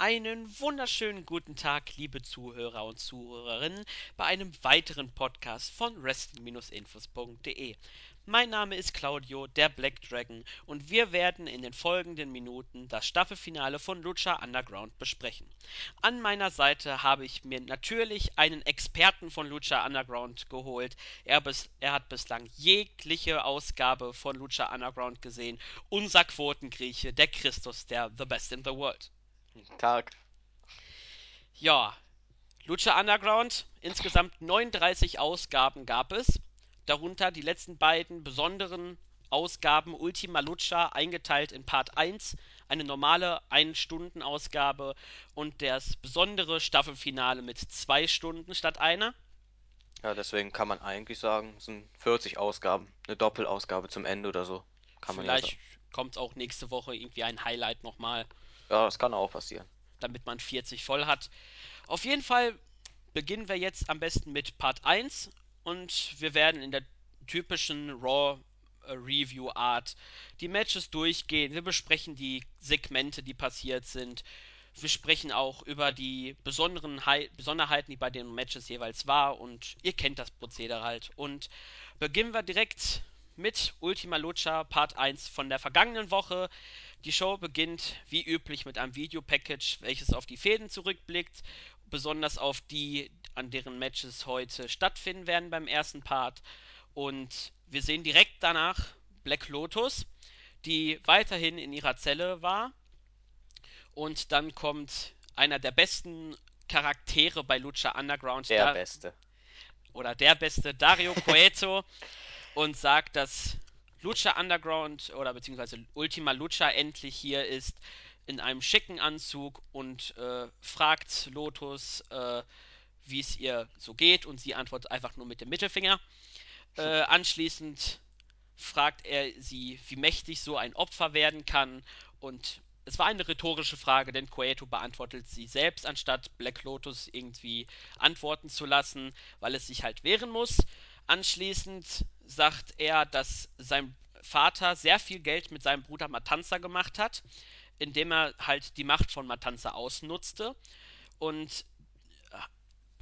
Einen wunderschönen guten Tag, liebe Zuhörer und Zuhörerinnen, bei einem weiteren Podcast von wrestling-infos.de. Mein Name ist Claudio, der Black Dragon, und wir werden in den folgenden Minuten das Staffelfinale von Lucha Underground besprechen. An meiner Seite habe ich mir natürlich einen Experten von Lucha Underground geholt. Er, bis, er hat bislang jegliche Ausgabe von Lucha Underground gesehen. Unser Quotengrieche, der Christus, der The Best in the World. Tag. Ja, Lucha Underground, insgesamt 39 Ausgaben gab es darunter die letzten beiden besonderen Ausgaben Ultima Lucha eingeteilt in Part 1, eine normale 1-Stunden-Ausgabe und das besondere Staffelfinale mit 2 Stunden statt einer. Ja, deswegen kann man eigentlich sagen, es sind 40 Ausgaben, eine Doppelausgabe zum Ende oder so. Kann Vielleicht ja kommt es auch nächste Woche irgendwie ein Highlight nochmal. Ja, das kann auch passieren. Damit man 40 voll hat. Auf jeden Fall beginnen wir jetzt am besten mit Part 1 und wir werden in der typischen Raw äh, Review Art die Matches durchgehen. Wir besprechen die Segmente, die passiert sind. Wir sprechen auch über die besonderen He Besonderheiten, die bei den Matches jeweils war und ihr kennt das Prozedere halt. Und beginnen wir direkt mit Ultima Lucha Part 1 von der vergangenen Woche. Die Show beginnt wie üblich mit einem Videopackage, welches auf die Fäden zurückblickt, besonders auf die an deren Matches heute stattfinden werden beim ersten Part. Und wir sehen direkt danach Black Lotus, die weiterhin in ihrer Zelle war. Und dann kommt einer der besten Charaktere bei Lucha Underground. Der da beste. Oder der beste, Dario Cueto, und sagt, dass Lucha Underground oder beziehungsweise Ultima Lucha endlich hier ist in einem schicken Anzug und äh, fragt Lotus, äh, wie es ihr so geht und sie antwortet einfach nur mit dem Mittelfinger. Äh, anschließend fragt er sie, wie mächtig so ein Opfer werden kann und es war eine rhetorische Frage, denn Coeto beantwortet sie selbst, anstatt Black Lotus irgendwie antworten zu lassen, weil es sich halt wehren muss. Anschließend sagt er, dass sein Vater sehr viel Geld mit seinem Bruder Matanza gemacht hat, indem er halt die Macht von Matanza ausnutzte. Und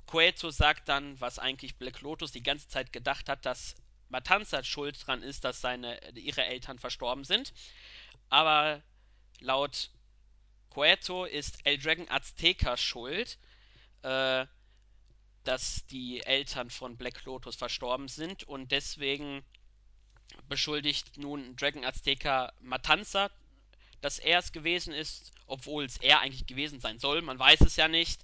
Coeto sagt dann, was eigentlich Black Lotus die ganze Zeit gedacht hat, dass Matanza schuld dran ist, dass seine, ihre Eltern verstorben sind. Aber laut Coeto ist El Dragon Azteca schuld, äh, dass die Eltern von Black Lotus verstorben sind und deswegen beschuldigt nun Dragon Azteca Matanza, dass er es gewesen ist, obwohl es er eigentlich gewesen sein soll. Man weiß es ja nicht.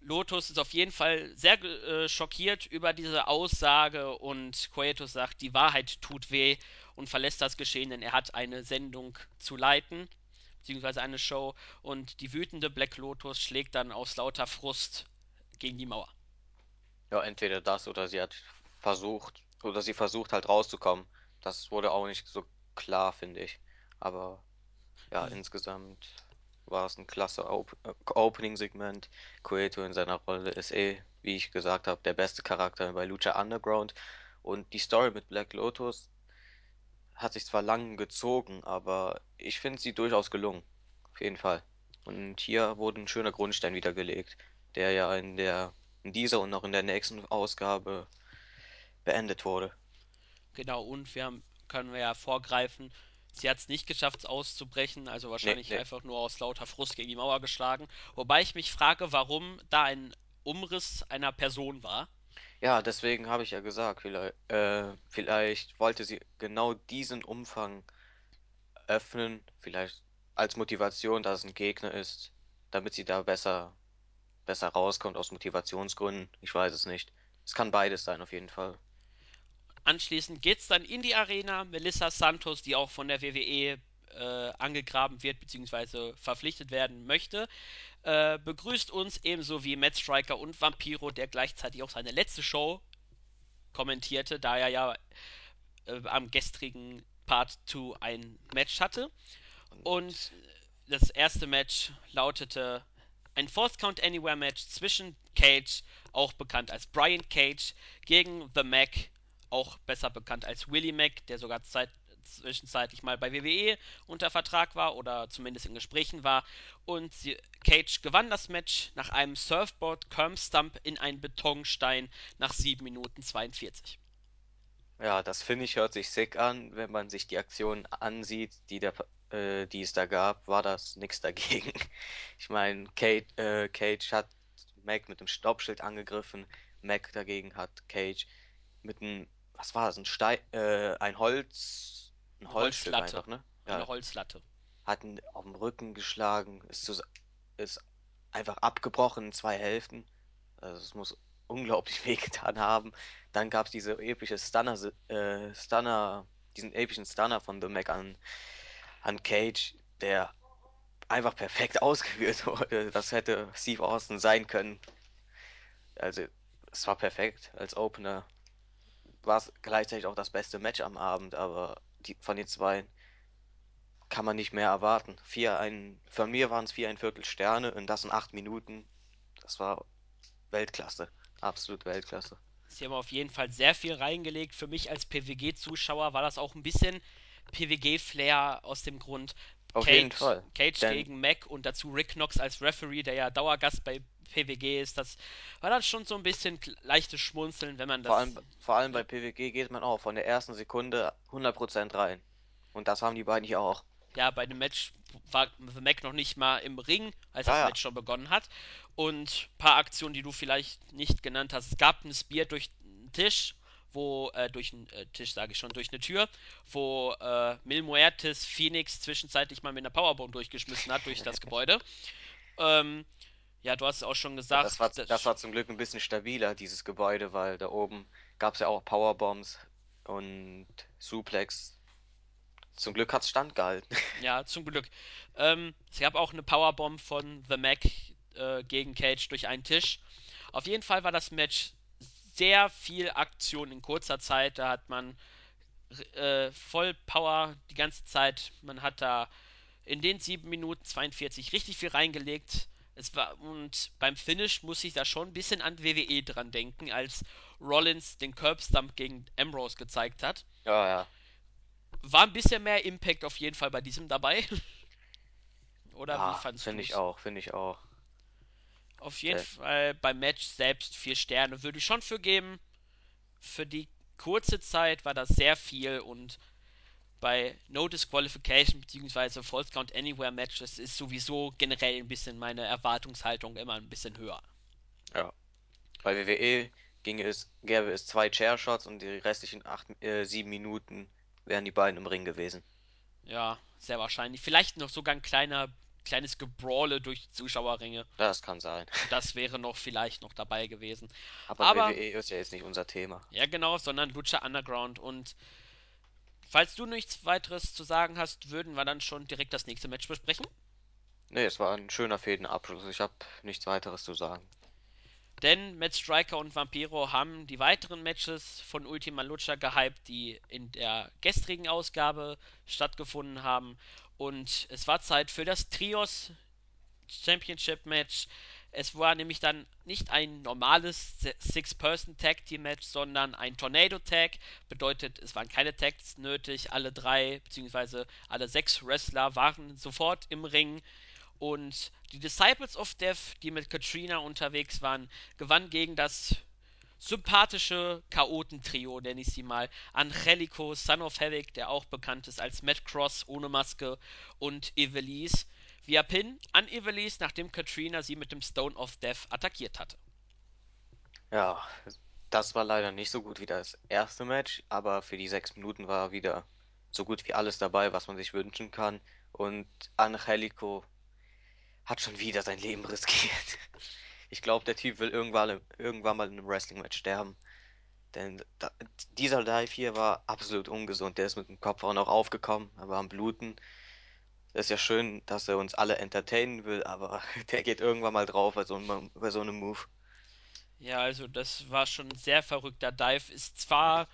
Lotus ist auf jeden Fall sehr äh, schockiert über diese Aussage und Coetus sagt, die Wahrheit tut weh und verlässt das Geschehen, denn er hat eine Sendung zu leiten, beziehungsweise eine Show und die wütende Black Lotus schlägt dann aus lauter Frust gegen die Mauer. Ja, entweder das oder sie hat versucht, oder sie versucht halt rauszukommen. Das wurde auch nicht so klar, finde ich. Aber ja, mhm. insgesamt war es ein klasse Op äh, Opening-Segment. Cueto in seiner Rolle ist eh, wie ich gesagt habe, der beste Charakter bei Lucha Underground. Und die Story mit Black Lotus hat sich zwar lang gezogen, aber ich finde sie durchaus gelungen. Auf jeden Fall. Und hier wurde ein schöner Grundstein wieder gelegt, der ja in der in dieser und noch in der nächsten Ausgabe beendet wurde. Genau, und wir haben, können wir ja vorgreifen, Sie hat es nicht geschafft, auszubrechen, also wahrscheinlich nee, nee. einfach nur aus lauter Frust gegen die Mauer geschlagen. Wobei ich mich frage, warum da ein Umriss einer Person war. Ja, deswegen habe ich ja gesagt, vielleicht, äh, vielleicht wollte sie genau diesen Umfang öffnen, vielleicht als Motivation, dass es ein Gegner ist, damit sie da besser, besser rauskommt aus Motivationsgründen. Ich weiß es nicht. Es kann beides sein, auf jeden Fall. Anschließend geht es dann in die Arena. Melissa Santos, die auch von der WWE äh, angegraben wird bzw. verpflichtet werden möchte, äh, begrüßt uns ebenso wie Matt Striker und Vampiro, der gleichzeitig auch seine letzte Show kommentierte, da er ja äh, am gestrigen Part 2 ein Match hatte. Und das erste Match lautete ein Fourth Count Anywhere Match zwischen Cage, auch bekannt als Brian Cage, gegen The Mac auch besser bekannt als Willie Mack, der sogar Zeit, zwischenzeitlich mal bei WWE unter Vertrag war oder zumindest in Gesprächen war. Und sie, Cage gewann das Match nach einem Surfboard Curb Stump in einen Betonstein nach 7 Minuten 42. Ja, das finde ich, hört sich sick an. Wenn man sich die Aktion ansieht, die, der, äh, die es da gab, war das nichts dagegen. Ich meine, Cage, äh, Cage hat Mac mit dem Stoppschild angegriffen. Mac dagegen hat Cage mit einem, was war das, ein Stein, äh, ein Holz, ein Eine Holzstück Holzlatte. einfach, ne? Eine Ja, Holzlatte. hat ihn auf den Rücken geschlagen, ist, zus- ist einfach abgebrochen in zwei Hälften. Also es muss unglaublich wehgetan haben. Dann gab es diese epische Stunner, äh, Stunner, diesen epischen Stunner von The Mac an, an Cage, der einfach perfekt ausgeführt wurde. Das hätte Steve Austin sein können. Also es war perfekt als Opener. War es gleichzeitig auch das beste Match am Abend, aber die, von den zwei kann man nicht mehr erwarten. Vier, ein, von mir waren es vier ein Viertel Sterne und das in acht Minuten. Das war Weltklasse. Absolut Weltklasse. Sie haben auf jeden Fall sehr viel reingelegt. Für mich als PWG-Zuschauer war das auch ein bisschen PWG-Flair aus dem Grund Auf jeden Cage, Fall. Cage Denn gegen Mac und dazu Rick Knox als Referee, der ja Dauergast bei PWG ist. Das war dann schon so ein bisschen leichtes Schmunzeln, wenn man vor das allem, vor allem ja, bei PWG geht man auch von der ersten Sekunde 100% rein. Und das haben die beiden hier auch. ja, bei dem Match war The Mac noch nicht mal im Ring, als Ja, das ja. Match schon begonnen hat. Und ein paar Aktionen, die du vielleicht nicht genannt hast. Es gab ein Spear durch einen Tisch, wo, äh, durch einen äh, Tisch sage ich schon, durch eine Tür, wo äh, Mil Muertes Phoenix zwischenzeitlich mal mit einer Powerbomb durchgeschmissen hat durch das Gebäude. Ähm, ja, du hast es auch schon Ja, das war, gesagt, das das, war zum Glück ein bisschen stabiler, dieses Gebäude, weil da oben gab es ja auch Powerbombs und Suplex. Zum Glück hat es standgehalten. ja, zum Glück. Ähm, es gab auch eine Powerbomb von The Mac äh, gegen Cage durch einen Tisch. Auf jeden Fall war das Match sehr viel Aktion in kurzer Zeit. Da hat man äh, voll Power die ganze Zeit. Man hat da in den 7 Minuten 42 richtig viel reingelegt. Es war, und beim Finish muss ich da schon ein bisschen an WWE dran denken, als Rollins den Curbstump gegen Ambrose gezeigt hat. Ja, ja. War ein bisschen mehr Impact auf jeden Fall bei diesem dabei. Oder wie Ja, fandst du finde ich auch, finde ich auch. Auf jeden Der, Fall beim Match selbst vier Sterne würde ich schon für geben. Für die kurze Zeit war das sehr viel und bei No Disqualification bzw. False Count Anywhere Matches ist sowieso generell ein bisschen meine Erwartungshaltung immer ein bisschen höher. ja. Bei WWE ginge es, gäbe es zwei Chairshots und die restlichen acht, äh, sieben Minuten wären die beiden im Ring gewesen. Ja, sehr wahrscheinlich. Vielleicht noch sogar ein kleiner, kleines Gebrawle durch die Zuschauerringe. Das kann sein. Das wäre noch vielleicht noch dabei gewesen. Aber Aber, WWE ist ja jetzt nicht unser Thema. ja genau, sondern Lucha Underground. Und falls du nichts weiteres zu sagen hast, würden wir dann schon direkt das nächste Match besprechen. Nee, es war ein schöner Fädenabschluss. Ich habe nichts weiteres zu sagen. Denn Matt Striker und Vampiro haben die weiteren Matches von Ultima Lucha gehypt, die in der gestrigen Ausgabe stattgefunden haben. Und es war Zeit für das Trios Championship Match. Es war nämlich dann nicht ein normales Six-Person-Tag-Team-Match, sondern ein Tornado-Tag. Bedeutet, es waren keine Tags nötig. Alle drei bzw. alle sechs Wrestler waren sofort im Ring. Und die Disciples of Death, die mit Katrina unterwegs waren, gewannen gegen das sympathische Chaotentrio, nenne ich sie mal. Angelico, Son of Havoc, der auch bekannt ist als Matt Cross ohne Maske und Evelise via Pin an Evelise, nachdem Katrina sie mit dem Stone of Death attackiert hatte. Ja, das war leider nicht so gut wie das erste Match, aber für die sechs Minuten war wieder so gut wie alles dabei, was man sich wünschen kann. Und Angelico hat schon wieder sein Leben riskiert. Ich glaube, der Typ will irgendwann, irgendwann mal in einem Wrestling-Match sterben. Denn da, dieser Dive hier war absolut ungesund. Der ist mit dem Kopf auch noch aufgekommen, er war am Bluten. Ist ja schön, dass er uns alle entertainen will, aber der geht irgendwann mal drauf bei so einem, bei so einem Move. Ja, also das war schon ein sehr verrückter Dive. Ist zwar,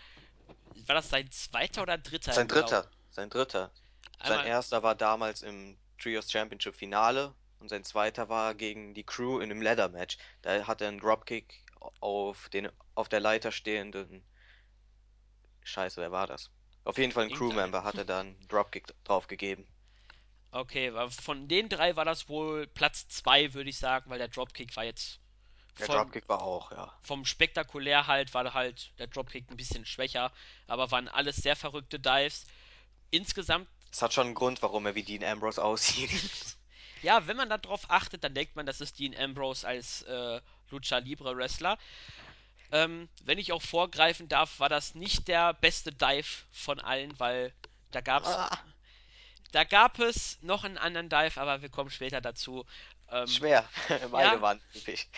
war das sein zweiter oder dritter Sein dritter, sein dritter. Sein Einmal, erster war damals im Trios Championship Finale und sein zweiter war gegen die Crew in einem Ladder Match. Da hat er einen Dropkick auf den auf der Leiter stehenden. Scheiße, wer war das? Auf jeden Fall ein. Crewmember hat er da einen Dropkick drauf gegeben. Okay, von den drei war das wohl Platz zwei, würde ich sagen, weil der Dropkick war jetzt Der von, Dropkick war auch, ja. vom spektakulär halt, war halt der Dropkick ein bisschen schwächer, aber waren alles sehr verrückte Dives. Insgesamt, Es hat schon einen Grund, warum er wie Dean Ambrose aussieht. ja, wenn man darauf achtet, dann denkt man, das ist Dean Ambrose als äh, Lucha Libre Wrestler. Ähm, wenn ich auch vorgreifen darf, war das nicht der beste Dive von allen, weil da gab's, Ah, da gab es noch einen anderen Dive, aber wir kommen später dazu. Ähm, schwer. Meine ja, waren typisch.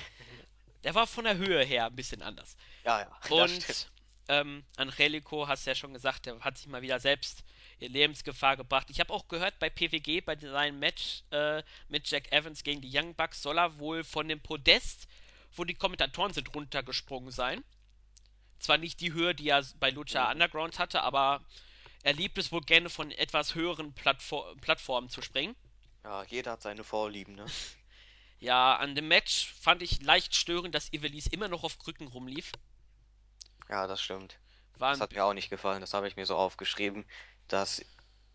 der war von der Höhe her ein bisschen anders. Ja, ja. Und ähm, Angelico, hast du ja schon gesagt, der hat sich mal wieder selbst Lebensgefahr gebracht. Ich habe auch gehört, bei PWG, bei seinem Match äh, mit Jack Evans gegen die Young Bucks, soll er wohl von dem Podest, wo die Kommentatoren sind, runtergesprungen sein. Zwar nicht die Höhe, die er bei Lucha Mhm. Underground hatte, aber er liebt es wohl gerne von etwas höheren Plattfor Plattformen zu springen. Ja, jeder hat seine Vorlieben, ne? Ja, an dem Match fand ich leicht störend, dass Ivelisse immer noch auf Krücken rumlief. Ja, das stimmt. War Das hat mir auch nicht gefallen. Das habe ich mir so aufgeschrieben, dass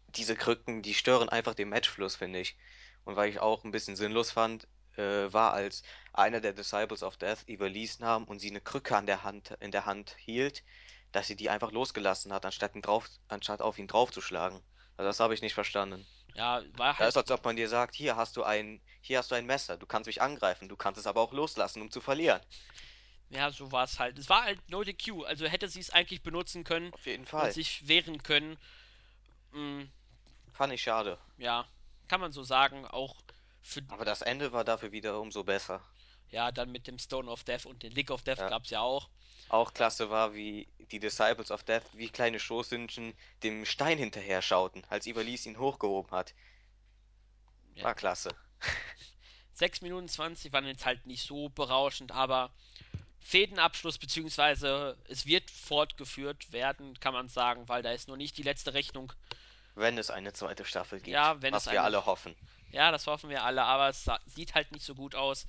diese Krücken, die stören einfach den Matchfluss, finde ich. Und weil ich auch ein bisschen sinnlos fand, äh, war, als einer der Disciples of Death Ivelisse nahm und sie eine Krücke an der Hand, in der Hand hielt, dass sie die einfach losgelassen hat, anstatt, ihn drauf, anstatt auf ihn draufzuschlagen. Also das habe ich nicht verstanden. Ja, war Da ist, halt, als ob man dir sagt, hier hast du ein, hier hast du ein Messer, du kannst mich angreifen, du kannst es aber auch loslassen, um zu verlieren. ja, so war es halt. Es war halt no DQ, also hätte sie es eigentlich benutzen können Auf jeden und Fall. sich wehren können. Mm, Fand ich schade. ja, kann man so sagen. Auch für, Aber das Ende war dafür wieder umso besser. ja, dann mit dem Stone of Death und den Lick of Death Ja. gab es ja auch. Auch klasse war, wie die Disciples of Death wie kleine Schoßhündchen dem Stein hinterher schauten, als Ivelisse ihn hochgehoben hat. Ja. War klasse. 6 Minuten 20 waren jetzt halt nicht so berauschend, aber Fädenabschluss, beziehungsweise es wird fortgeführt werden, kann man sagen, weil da ist noch nicht die letzte Rechnung. Wenn es eine zweite Staffel gibt, Ja, wenn es was wir alle hoffen. Ja, das hoffen wir alle, aber es sieht halt nicht so gut aus.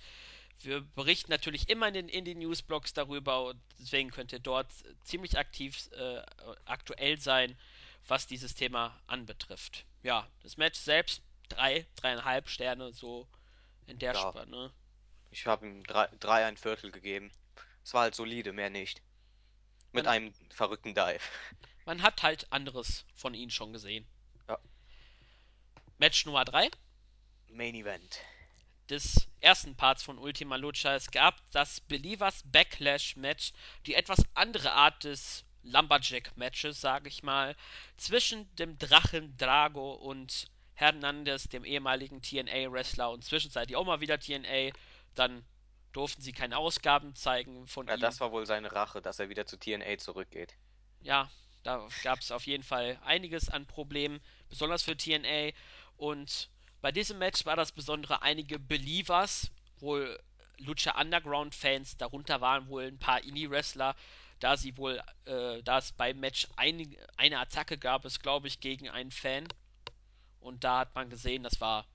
Wir berichten natürlich immer in den, in den Newsblogs darüber und deswegen könnt ihr dort ziemlich aktiv äh, aktuell sein, was dieses Thema anbetrifft. Ja, das Match selbst drei, dreieinhalb Sterne, so in der Ja, Spanne. ich habe ihm drei, drei ein Viertel gegeben. Es war halt solide, mehr nicht. Mit Man, einem verrückten Dive. man hat halt anderes von ihnen schon gesehen. Ja, Match Nummer drei Main Event. des ersten Parts von Ultima Lucha. Es gab das Believers Backlash Match, die etwas andere Art des Lumberjack Matches, sage ich mal, zwischen dem Drachen Drago und Hernandez, dem ehemaligen TNA Wrestler und zwischenzeitlich auch mal wieder TNA. Dann durften sie keine Ausgaben zeigen von Ja, ihm. das war wohl seine Rache, dass er wieder zu TNA zurückgeht. ja, da gab es auf jeden Fall einiges an Problemen, besonders für TNA. Und bei diesem Match war das Besondere, einige Believers, wohl Lucha Underground Fans, darunter waren wohl ein paar Indie-Wrestler, da sie wohl, äh, da es beim Match ein, eine Attacke gab, es glaube ich gegen einen Fan. Und da hat man gesehen, das war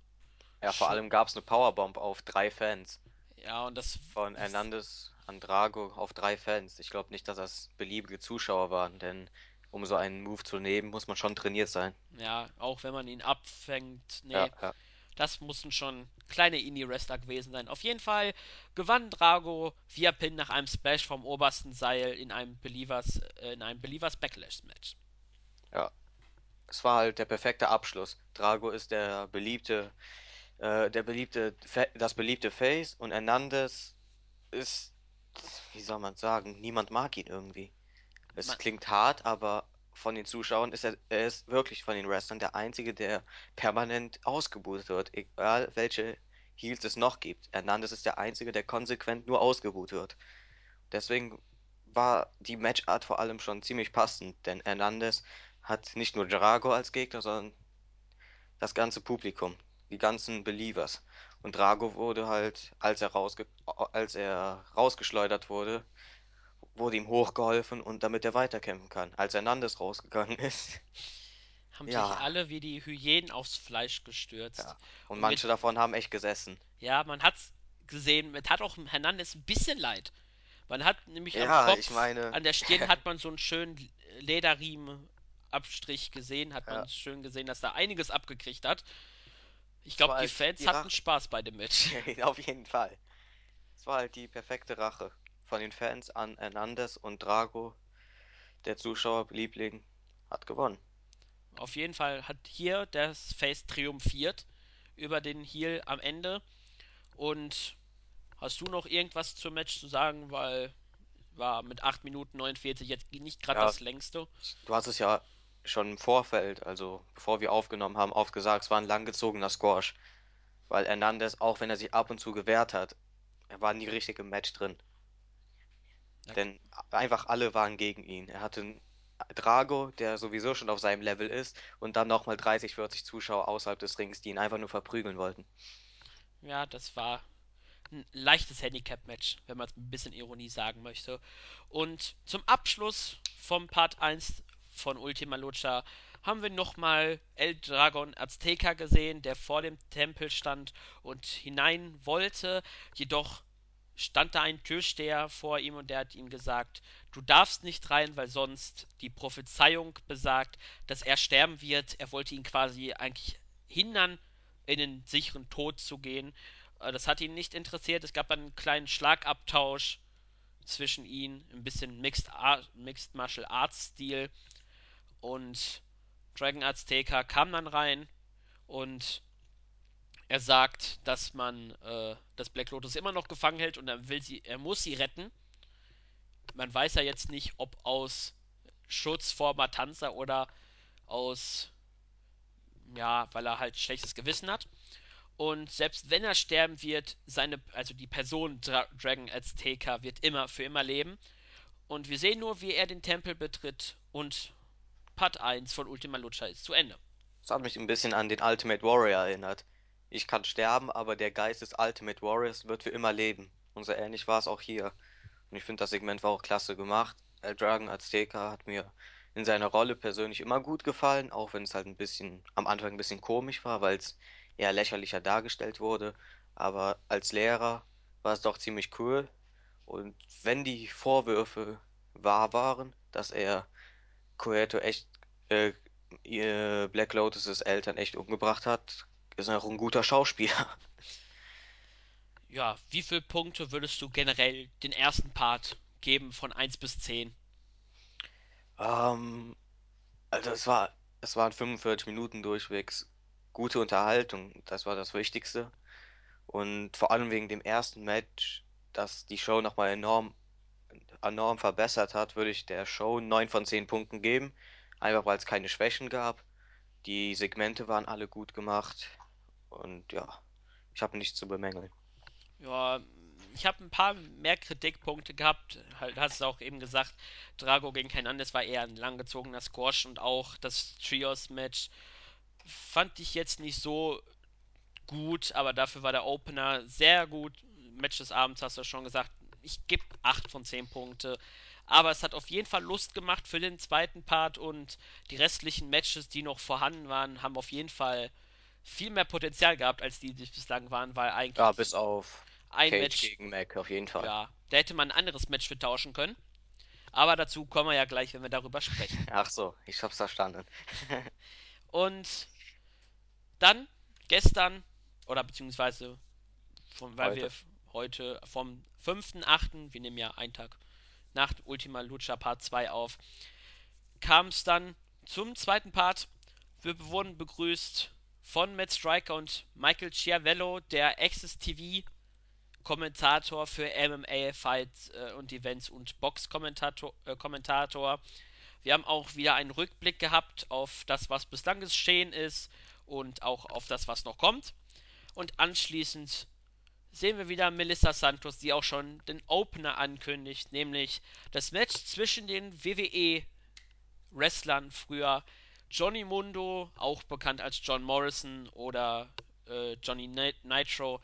Ja, vor allem gab es eine Powerbomb auf drei Fans. Ja, und das, Von das Hernandez an Drago auf drei Fans. Ich glaube nicht, dass das beliebige Zuschauer waren, denn um so einen Move zu nehmen, muss man schon trainiert sein. ja, auch wenn man ihn abfängt, Ja, nee, ja, Das mussten schon kleine Indie-Wrestler gewesen sein. Auf jeden Fall gewann Drago via Pin nach einem Splash vom obersten Seil in einem Believers, äh, in einem Believers Backlash Match. ja. Es war halt der perfekte Abschluss. Drago ist der beliebte, äh, der beliebte, das beliebte Face und Hernandez ist, wie soll man sagen, niemand mag ihn irgendwie. Es Man, klingt hart, aber von den Zuschauern ist er, er ist wirklich von den Wrestlern der Einzige, der permanent ausgebuht wird, egal welche Heels es noch gibt. Hernandez ist der Einzige, der konsequent nur ausgebuht wird. Deswegen war die Matchart vor allem schon ziemlich passend, denn Hernandez hat nicht nur Drago als Gegner, sondern das ganze Publikum, die ganzen Believers. Und Drago wurde halt, als er rausge als er rausgeschleudert wurde, wurde ihm hochgeholfen und damit er weiterkämpfen kann. Als Hernandez rausgegangen ist, haben sich ja, alle wie die Hyänen aufs Fleisch gestürzt. ja. Und Und mit, manche davon haben echt gesessen. ja, man hat's gesehen, mit hat auch Hernandez ein bisschen leid. Man hat nämlich am Ja, ich Kopf, meine, an der Stirn hat man so einen schönen Lederriemen Abstrich gesehen, hat man schön gesehen, dass da einiges abgekriegt hat. Ich glaube, die halt Fans die hatten Rache. Spaß bei dem Match. Auf jeden Fall. Es war halt die perfekte Rache von den Fans an Hernandez und Drago, der Zuschauerliebling, hat gewonnen. Auf jeden Fall hat hier das Face triumphiert über den Heel am Ende. Und hast du noch irgendwas zum Match zu sagen? Weil war mit 8 Minuten 49 jetzt nicht gerade Ja, das längste. du hast es ja schon im Vorfeld, also bevor wir aufgenommen haben, oft gesagt, es war ein langgezogener Squash, weil Hernandez, auch wenn er sich ab und zu gewehrt hat, er war nie richtig im Match drin. Ja, Denn einfach alle waren gegen ihn. Er hatte einen Drago, der sowieso schon auf seinem Level ist, und dann nochmal 30, 40 Zuschauer außerhalb des Rings, die ihn einfach nur verprügeln wollten. ja das war ein leichtes Handicap-Match, wenn man es ein bisschen Ironie sagen möchte. Und zum Abschluss vom Part 1 von Ultima Lucha haben wir nochmal El Dragon Azteca gesehen, der vor dem Tempel stand und hinein wollte. Jedoch stand da ein Türsteher vor ihm und der hat ihm gesagt, du darfst nicht rein, weil sonst die Prophezeiung besagt, dass er sterben wird. Er wollte ihn quasi eigentlich hindern, in den sicheren Tod zu gehen. Äh, Das hat ihn nicht interessiert. Es gab einen kleinen Schlagabtausch zwischen ihnen, ein bisschen Mixed, Art, Mixed Martial Arts Stil und Dragon Azteca kam dann rein und er sagt, dass man äh, das Black Lotus immer noch gefangen hält und er will sie, er muss sie retten. Man weiß ja jetzt nicht, ob aus Schutz vor Matanza oder aus, ja, weil er halt schlechtes Gewissen hat. Und selbst wenn er sterben wird, seine, also die Person Dra Dragon Azteca wird immer für immer leben. Und wir sehen nur, wie er den Tempel betritt und Part 1 von Ultima Lucha ist zu Ende. Das hat mich ein bisschen an den Ultimate Warrior erinnert. Ich kann sterben, aber der Geist des Ultimate Warriors wird für immer leben. Und so ähnlich war es auch hier. Und ich finde, das Segment war auch klasse gemacht. El Dragon Azteca hat mir in seiner Rolle persönlich immer gut gefallen, auch wenn es halt ein bisschen am Anfang ein bisschen komisch war, weil es eher lächerlicher dargestellt wurde. Aber als Lehrer war es doch ziemlich cool. Und wenn die Vorwürfe wahr waren, dass er Cueto echt äh, ihr Black Lotus' Eltern echt umgebracht hat, ist er auch ein guter Schauspieler. Ja, wie viele Punkte würdest du generell den ersten Part geben von eins bis zehn? Ähm, also es war, es waren 45 Minuten durchwegs gute Unterhaltung, das war das Wichtigste. Und vor allem wegen dem ersten Match, das die Show nochmal enorm, enorm verbessert hat, würde ich der Show 9 von 10 Punkten geben. Einfach weil es keine Schwächen gab. Die Segmente waren alle gut gemacht. Und ja, ich habe nichts zu bemängeln. Ja, ich habe ein paar mehr Kritikpunkte gehabt. Halt, hast du auch eben gesagt, Drago gegen Hernandez war eher ein langgezogener Squash und auch das Trios-Match fand ich jetzt nicht so gut, aber dafür war der Opener sehr gut. Match des Abends hast du schon gesagt. Ich gebe 8 von 10 Punkte. Aber es hat auf jeden Fall Lust gemacht für den zweiten Part und die restlichen Matches, die noch vorhanden waren, haben auf jeden Fall viel mehr Potenzial gehabt, als die, die bislang waren, weil Ja, eigentlich bis auf ein Cage Match, gegen Mac auf jeden Fall. ja, da hätte man ein anderes Match für tauschen können. Aber dazu kommen wir ja gleich, wenn wir darüber sprechen. Ach so, ich hab's verstanden. Und dann gestern, oder beziehungsweise, von, weil wir Heute. vom 5.8., wir nehmen ja einen Tag nach Ultima Lucha Part 2 auf, kam es dann zum zweiten Part. Wir wurden begrüßt von Matt Striker und Michael Chiavello, der Access TV Kommentator für MMA Fights äh, und Events und Box-Kommentator. Äh, Kommentator. Wir haben auch wieder einen Rückblick gehabt auf das, was bislang geschehen ist und auch auf das, was noch kommt. Und anschließend sehen wir wieder Melissa Santos, die auch schon den Opener ankündigt, nämlich das Match zwischen den WWE-Wrestlern früher. Johnny Mundo, auch bekannt als John Morrison oder äh, Johnny Nitro,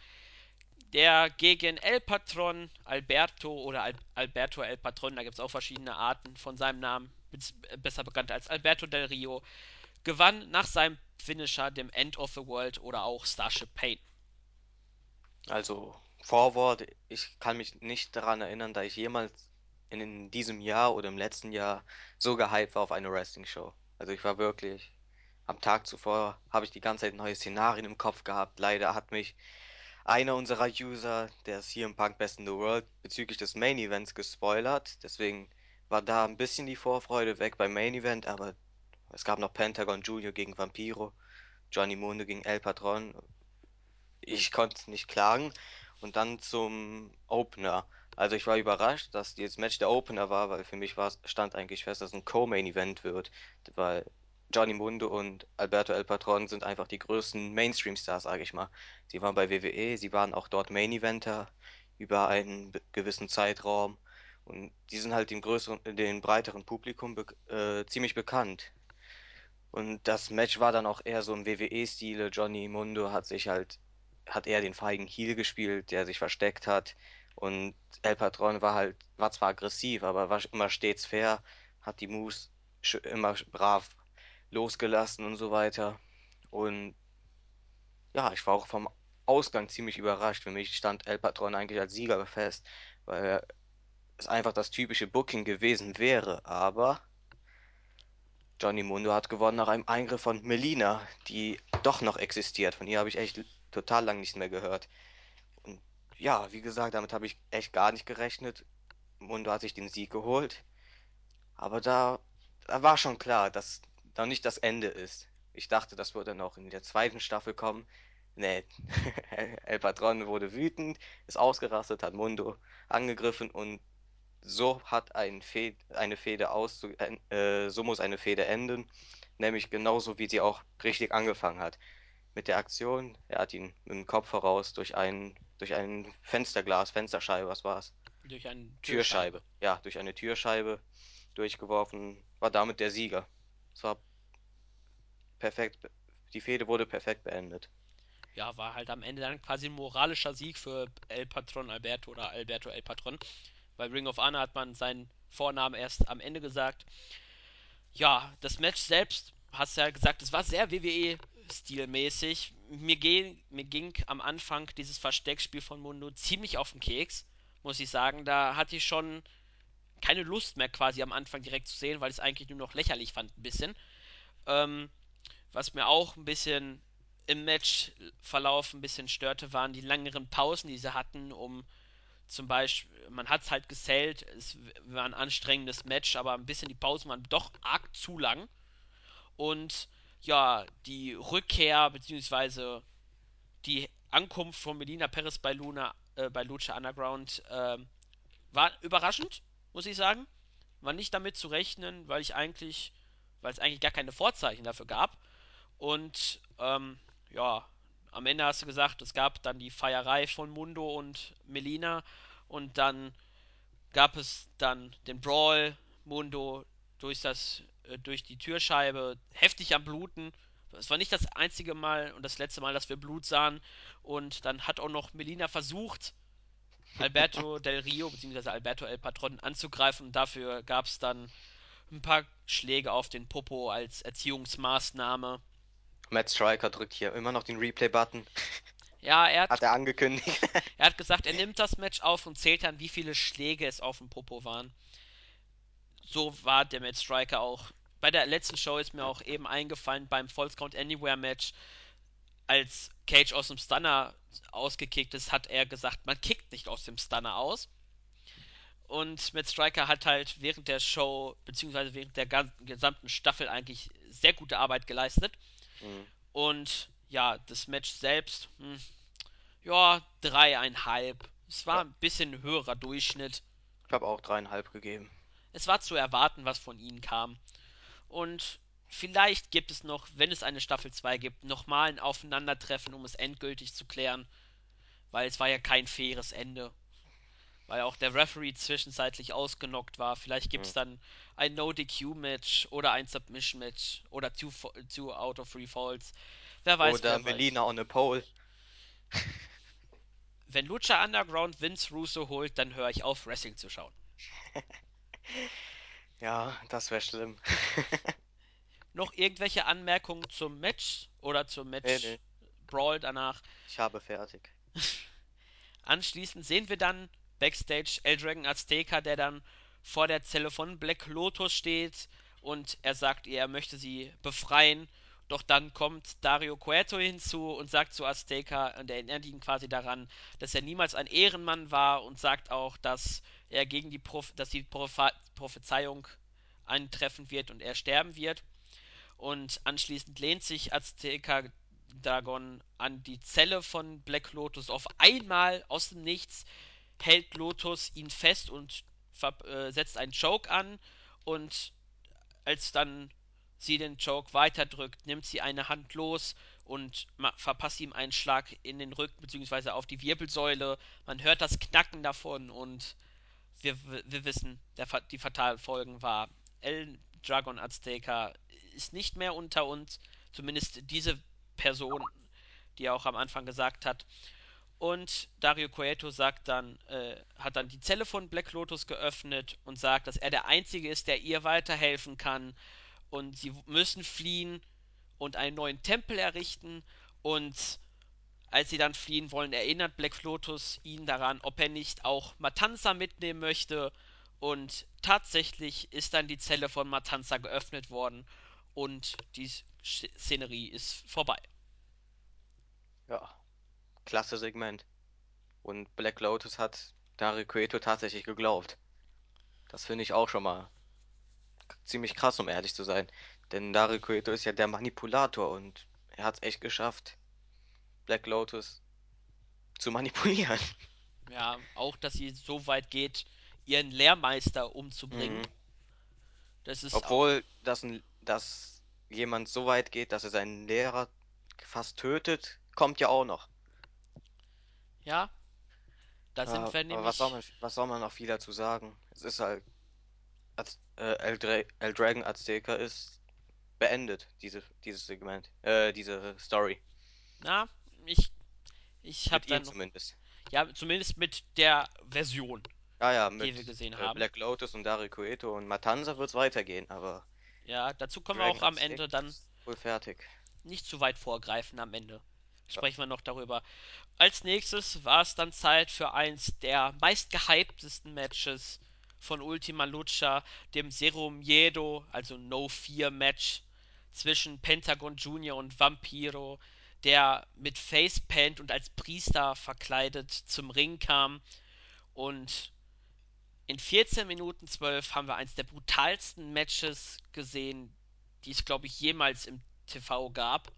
der gegen El Patron Alberto oder Al Alberto El Patron, da gibt es auch verschiedene Arten von seinem Namen, besser bekannt als Alberto Del Rio, gewann nach seinem Finisher, dem End of the World oder auch Starship Pain. Also, Vorwort, ich kann mich nicht daran erinnern, da ich jemals in diesem Jahr oder im letzten Jahr so gehypt war auf eine Wrestling-Show. Also ich war wirklich, am Tag zuvor habe ich die ganze Zeit neue Szenarien im Kopf gehabt. Leider hat mich einer unserer User, der ist hier im Punk Best in the World, bezüglich des Main Events gespoilert. Deswegen war da ein bisschen die Vorfreude weg beim Main Event, aber es gab noch Pentagon Junior gegen Vampiro, Johnny Mundo gegen El Patron. Ich konnte nicht klagen. Und dann zum Opener. Also ich war überrascht, dass dieses Match der Opener war, weil für mich war, stand eigentlich fest, dass es ein Co-Main-Event wird, weil Johnny Mundo und Alberto El Patron sind einfach die größten Mainstream-Stars, sage ich mal. Sie waren bei WWE, sie waren auch dort Main-Eventer über einen gewissen Zeitraum und die sind halt dem größeren, dem breiteren Publikum be äh, ziemlich bekannt. Und das Match war dann auch eher so im WWE-Stile. Johnny Mundo hat sich halt, hat eher den feigen Heel gespielt, der sich versteckt hat. Und El Patron war halt, war zwar aggressiv, aber war immer stets fair, hat die Moves immer brav losgelassen und so weiter. Und ja, ich war auch vom Ausgang ziemlich überrascht. Für mich stand El Patron eigentlich als Sieger fest, weil es einfach das typische Booking gewesen wäre. Aber Johnny Mundo hat gewonnen nach einem Eingriff von Melina, die doch noch existiert. Von ihr habe ich echt total lang nichts mehr gehört. Und ja, wie gesagt, damit habe ich echt gar nicht gerechnet. Mundo hat sich den Sieg geholt. Aber da, da war schon klar, dass da nicht das Ende ist. Ich dachte, das würde noch in der zweiten Staffel kommen. Nee, El Patron wurde wütend, ist ausgerastet, hat Mundo angegriffen und so hat ein Fe eine Fehde auszu äh, so muss eine Fehde enden, nämlich genauso wie sie auch richtig angefangen hat. Mit der Aktion, er hat ihn mit dem Kopf heraus durch ein durch ein Fensterglas, Fensterscheibe, was war's? Durch eine Türscheibe. Türscheibe. Ja, durch eine Türscheibe durchgeworfen, war damit der Sieger. Es war perfekt, die Fehde wurde perfekt beendet. Ja, war halt am Ende dann quasi ein moralischer Sieg für El Patron Alberto oder Alberto El Patron. Bei Ring of Honor hat man seinen Vornamen erst am Ende gesagt. Ja, das Match selbst, hast du ja gesagt, es war sehr WWE-stilmäßig. Mir, mir ging am Anfang dieses Versteckspiel von Mundo ziemlich auf den Keks, muss ich sagen. Da hatte ich schon keine Lust mehr quasi am Anfang direkt zu sehen, weil ich es eigentlich nur noch lächerlich fand, ein bisschen. Ähm, was mir auch ein bisschen im Matchverlauf ein bisschen störte, waren die längeren Pausen, die sie hatten, um zum Beispiel, man hat es halt gesellt, es war ein anstrengendes Match, aber ein bisschen die Pausen waren doch arg zu lang. Und ja, die Rückkehr bzw. die Ankunft von Medina Perez bei Luna, äh, bei Lucha Underground äh, war überraschend, muss ich sagen. War nicht damit zu rechnen, weil ich eigentlich, weil es eigentlich gar keine Vorzeichen dafür gab. Und ähm, ja, am Ende hast du gesagt, es gab dann die Feierei von Mundo und Melina und dann gab es dann den Brawl, Mundo durch das durch die Türscheibe heftig am Bluten. Es war nicht das einzige Mal und das letzte Mal, dass wir Blut sahen. Und dann hat auch noch Melina versucht, Alberto del Rio bzw. Alberto El Patron anzugreifen. Und dafür gab es dann ein paar Schläge auf den Popo als Erziehungsmaßnahme. Matt Striker drückt hier immer noch den Replay-Button. Ja, er hat, Hat er angekündigt. er hat gesagt, er nimmt das Match auf und zählt dann, wie viele Schläge es auf dem Popo waren. So war der Matt Striker auch. Bei der letzten Show ist mir auch eben eingefallen beim False Count Anywhere Match, als Cage aus dem Stunner ausgekickt ist, hat er gesagt, man kickt nicht aus dem Stunner aus. Und Matt Striker hat halt während der Show, beziehungsweise während der gesamten Staffel eigentlich sehr gute Arbeit geleistet. Mhm. Und ja, das Match selbst, hm, ja, dreieinhalb. Es war Ja, ein bisschen höherer Durchschnitt. ich habe auch dreieinhalb gegeben. Es war zu erwarten, was von ihnen kam. Und vielleicht gibt es noch, wenn es eine Staffel 2 gibt, nochmal ein Aufeinandertreffen, um es endgültig zu klären. Weil es war ja kein faires Ende. Weil auch der Referee zwischenzeitlich ausgenockt war. Vielleicht gibt es dann ein No-DQ-Match oder ein Submission-Match oder two, two out of three falls. Wer weiß, Oder wer weiß. Melina on a pole. Wenn Lucha Underground Vince Russo holt, dann höre ich auf, Wrestling zu schauen. Ja, das wäre schlimm. Noch irgendwelche Anmerkungen zum Match oder zum Nee, Match nee, Brawl danach? ich habe fertig. Anschließend sehen wir dann Backstage El Dragon Azteca, der dann vor der Zelle von Black Lotus steht und er sagt ihr, er möchte sie befreien. Doch dann kommt Dario Cueto hinzu und sagt zu Azteca, und er erinnert ihn quasi daran, dass er niemals ein Ehrenmann war und sagt auch, dass er gegen die Proph dass die Proph Prophezeiung eintreffen wird und er sterben wird. Und anschließend lehnt sich Azteca Dragon an die Zelle von Black Lotus. Auf einmal aus dem Nichts hält Lotus ihn fest und äh, setzt einen Choke an. Und als dann sie den Choke weiterdrückt, nimmt sie eine Hand los und verpasst ihm einen Schlag in den Rücken bzw. auf die Wirbelsäule. Man hört das Knacken davon und wir, wir wissen, der, die fatalen Folgen war. El Dragon Azteca ist nicht mehr unter uns. Zumindest diese Person, die er auch am Anfang gesagt hat. Und Dario Cueto sagt dann, äh, hat dann die Zelle von Black Lotus geöffnet und sagt, dass er der Einzige ist, der ihr weiterhelfen kann. Und sie müssen fliehen und einen neuen Tempel errichten. Und als sie dann fliehen wollen, erinnert Black Lotus ihn daran, ob er nicht auch Matanza mitnehmen möchte. Und tatsächlich ist dann die Zelle von Matanza geöffnet worden und die Szenerie ist vorbei. Ja, klasse Segment. Und Black Lotus hat Dario Cueto tatsächlich geglaubt. Das finde ich auch schon mal ziemlich krass, um ehrlich zu sein. Denn Dario Cueto ist ja der Manipulator und er hat es echt geschafft, Black Lotus zu manipulieren. Ja, auch, dass sie so weit geht, ihren Lehrmeister umzubringen. Mhm. Das ist Obwohl das, dass jemand so weit geht, dass er seinen Lehrer fast tötet, kommt ja auch noch. Ja, da sind äh, wir nämlich. Was soll, man, was soll man noch viel dazu sagen? Es ist halt. Az, äh, El, Dra El Dragon Azteca ist beendet, diese, dieses Segment, äh, diese Story. Na, ich, ich habe dann. zumindest. Ja, zumindest mit der Version, ja, ja, mit, die wir gesehen äh, haben. Black Lotus und Dario Cueto und Matanza wird es weitergehen, aber. Ja, dazu kommen Dragon wir auch am Ende dann. Wohl fertig. Nicht zu weit vorgreifen am Ende. Sprechen ja. wir noch darüber. Als nächstes war es dann Zeit für eins der meistgehyptesten Matches von Ultima Lucha, dem Zero Miedo, also No Fear Match zwischen Pentagon Junior und Vampiro, der mit Facepaint und als Priester verkleidet zum Ring kam. Und in 14 Minuten 12 haben wir eins der brutalsten Matches gesehen, die es, glaube ich, jemals im TV gab.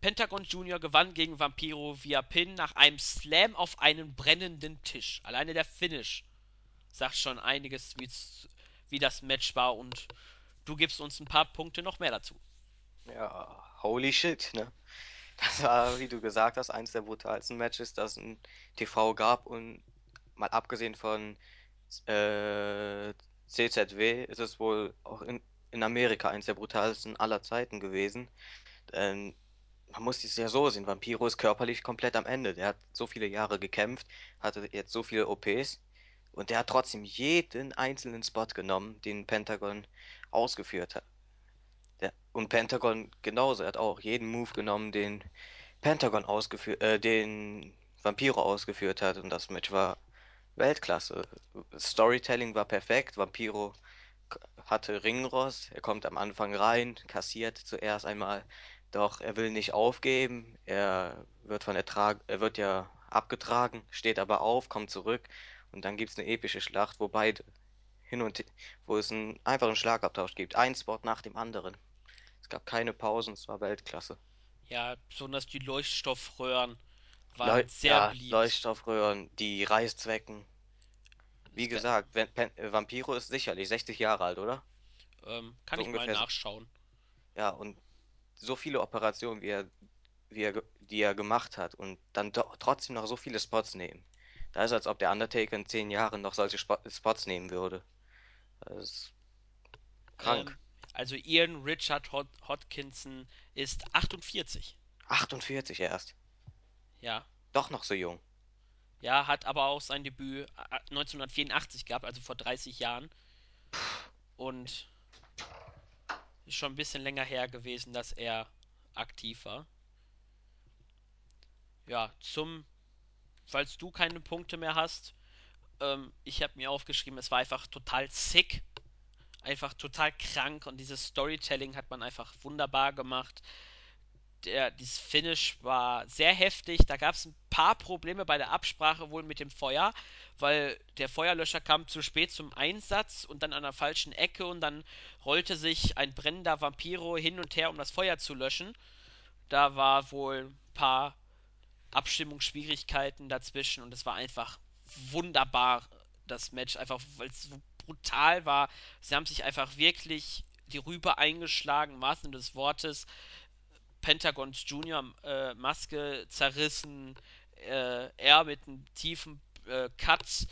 Pentagon Junior gewann gegen Vampiro via Pin nach einem Slam auf einen brennenden Tisch. Alleine der Finish sagt schon einiges, wie das Match war und du gibst uns ein paar Punkte noch mehr dazu. Ja, holy shit, ne? Das war, wie du gesagt hast, eines der brutalsten Matches, das ein TV gab und mal abgesehen von äh, CZW ist es wohl auch in, in Amerika eines der brutalsten aller Zeiten gewesen. Denn man muss es ja so sehen, Vampiro ist körperlich komplett am Ende. Der hat so viele Jahre gekämpft, hatte jetzt so viele OPs und der hat trotzdem jeden einzelnen Spot genommen, den Pentagon ausgeführt hat. Der, und Pentagon genauso, er hat auch jeden Move genommen, den Pentagon ausgeführt, äh, den Vampiro ausgeführt hat und das Match war Weltklasse. Storytelling war perfekt, Vampiro hatte Ringross, er kommt am Anfang rein, kassiert zuerst einmal doch er will nicht aufgeben. Er wird von der Tra er wird ja abgetragen, steht aber auf, kommt zurück und dann gibt es eine epische Schlacht, wo beide hin und wo es einen einfachen Schlagabtausch gibt. Ein Spot nach dem anderen. Es gab keine Pausen, es war Weltklasse. Ja, besonders die Leuchtstoffröhren waren Leu sehr ja, beliebt. Leuchtstoffröhren, die Reißzwecken. Wie gesagt, Vampiro ist sicherlich 60 Jahre alt, oder? Ähm, kann so ich mal nachschauen. Ja, und so viele Operationen, wie er, wie er, die er gemacht hat und dann doch trotzdem noch so viele Spots nehmen. Da ist als ob der Undertaker in zehn Jahren noch solche Spots nehmen würde. Das ist krank. Ähm, also Ian Richard Hod Hodkinson ist 48. 48 erst. Ja. Doch noch so jung. Ja, hat aber auch sein Debüt 1984 äh, gehabt, also vor 30 Jahren. Und ist schon ein bisschen länger her gewesen, dass er aktiv war. Ja, zum, falls du keine Punkte mehr hast, ähm, ich habe mir aufgeschrieben, es war einfach total sick. Einfach total krank und dieses Storytelling hat man einfach wunderbar gemacht. Der, dieses Finish war sehr heftig. Da gab es ein paar Probleme bei der Absprache wohl mit dem Feuer, weil der Feuerlöscher kam zu spät zum Einsatz und dann an der falschen Ecke und dann rollte sich ein brennender Vampiro hin und her, um das Feuer zu löschen. Da war wohl ein paar Abstimmungsschwierigkeiten dazwischen und es war einfach wunderbar, das Match, einfach weil es so brutal war. Sie haben sich einfach wirklich die Rübe eingeschlagen, im wahrsten Sinne des Wortes. Pentagons Junior äh, Maske zerrissen, äh, er mit einem tiefen äh, Cut.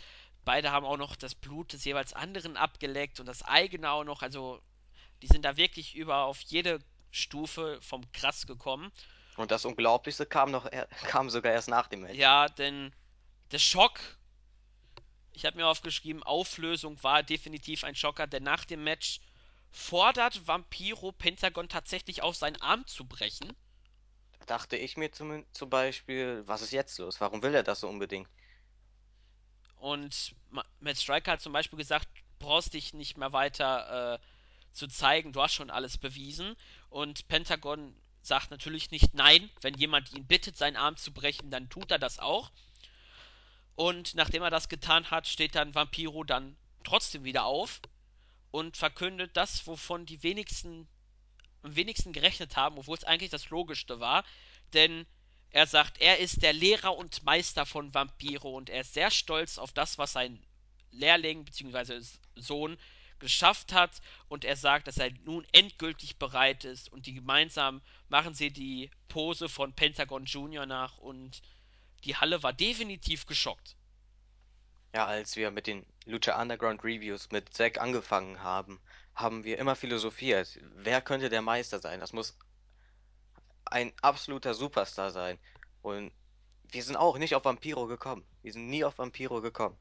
Beide haben auch noch das Blut des jeweils anderen abgeleckt und das eigene auch noch. Also, die sind da wirklich über auf jede Stufe vom Krass gekommen. Und das Unglaublichste kam noch, kam sogar erst nach dem Match. Ja, denn der Schock, ich habe mir aufgeschrieben, Auflösung war definitiv ein Schocker, denn nach dem Match fordert Vampiro Pentagon tatsächlich auf, seinen Arm zu brechen. Da dachte ich mir zum, zum Beispiel, was ist jetzt los? Warum will er das so unbedingt? Und Matt Striker hat zum Beispiel gesagt, brauchst dich nicht mehr weiter äh, zu zeigen, du hast schon alles bewiesen. Und Pentagon sagt natürlich nicht nein. Wenn jemand ihn bittet, seinen Arm zu brechen, dann tut er das auch. Und nachdem er das getan hat, steht dann Vampiro dann trotzdem wieder auf und verkündet das, wovon die wenigsten am wenigsten gerechnet haben, obwohl es eigentlich das Logischste war. Denn er sagt, er ist der Lehrer und Meister von Vampiro und er ist sehr stolz auf das, was sein Lehrling bzw. Sohn geschafft hat und er sagt, dass er nun endgültig bereit ist und die gemeinsam machen sie die Pose von Pentagon Junior nach und die Halle war definitiv geschockt. Ja, als wir mit den Lucha Underground Reviews mit Zack angefangen haben, haben wir immer philosophiert, wer könnte der Meister sein? Das muss ein absoluter Superstar sein. Und wir sind auch nicht auf Vampiro gekommen. Wir sind nie auf Vampiro gekommen.